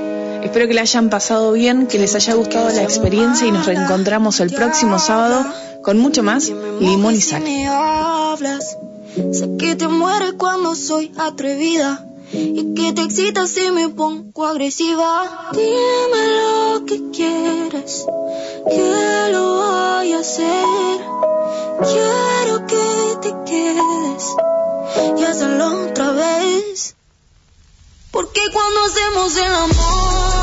Espero que la hayan pasado bien, que les haya gustado la experiencia y nos reencontramos el próximo sábado con mucho más Limón y Sal. Sé que te mueres cuando soy atrevida y que te excitas si me pongo agresiva. Dime que quieres, que lo voy a hacer. Quiero que te quedes y hacerlo otra vez. Porque cuando hacemos el amor,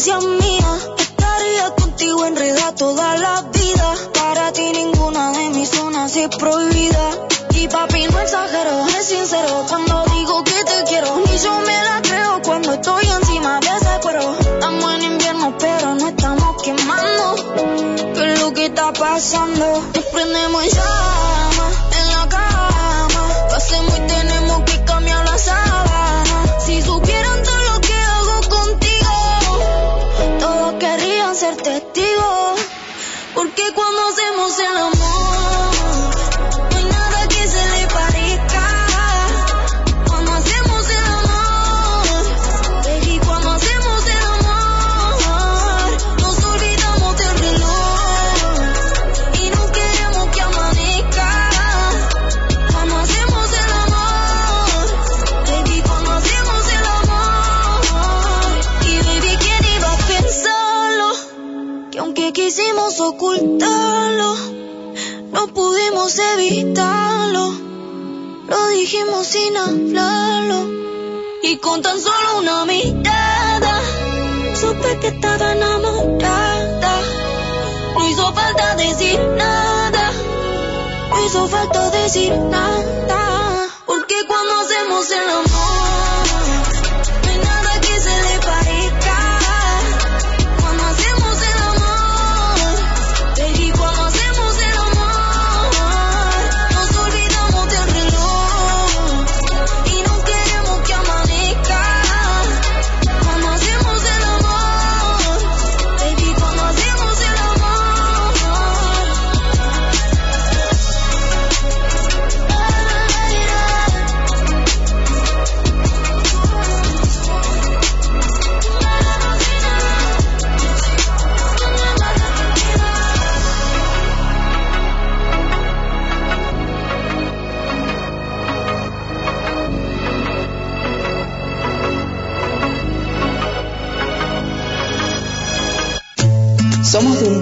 seas mía. Estaría contigo enredada toda la vida. Para ti ninguna de mis zonas es prohibida. Y papi, no exagero, es sincero cuando digo que te quiero. Ni yo me la creo cuando estoy encima de ese cuero. Estamos en invierno, pero no estamos quemando. ¿Qué es lo que está pasando? Nos prendemos en no pudimos evitarlo. Lo dijimos sin hablarlo. Y con tan solo una mirada, supe que estaba enamorada. No hizo falta decir nada. No hizo falta decir nada. Porque cuando hacemos el amor,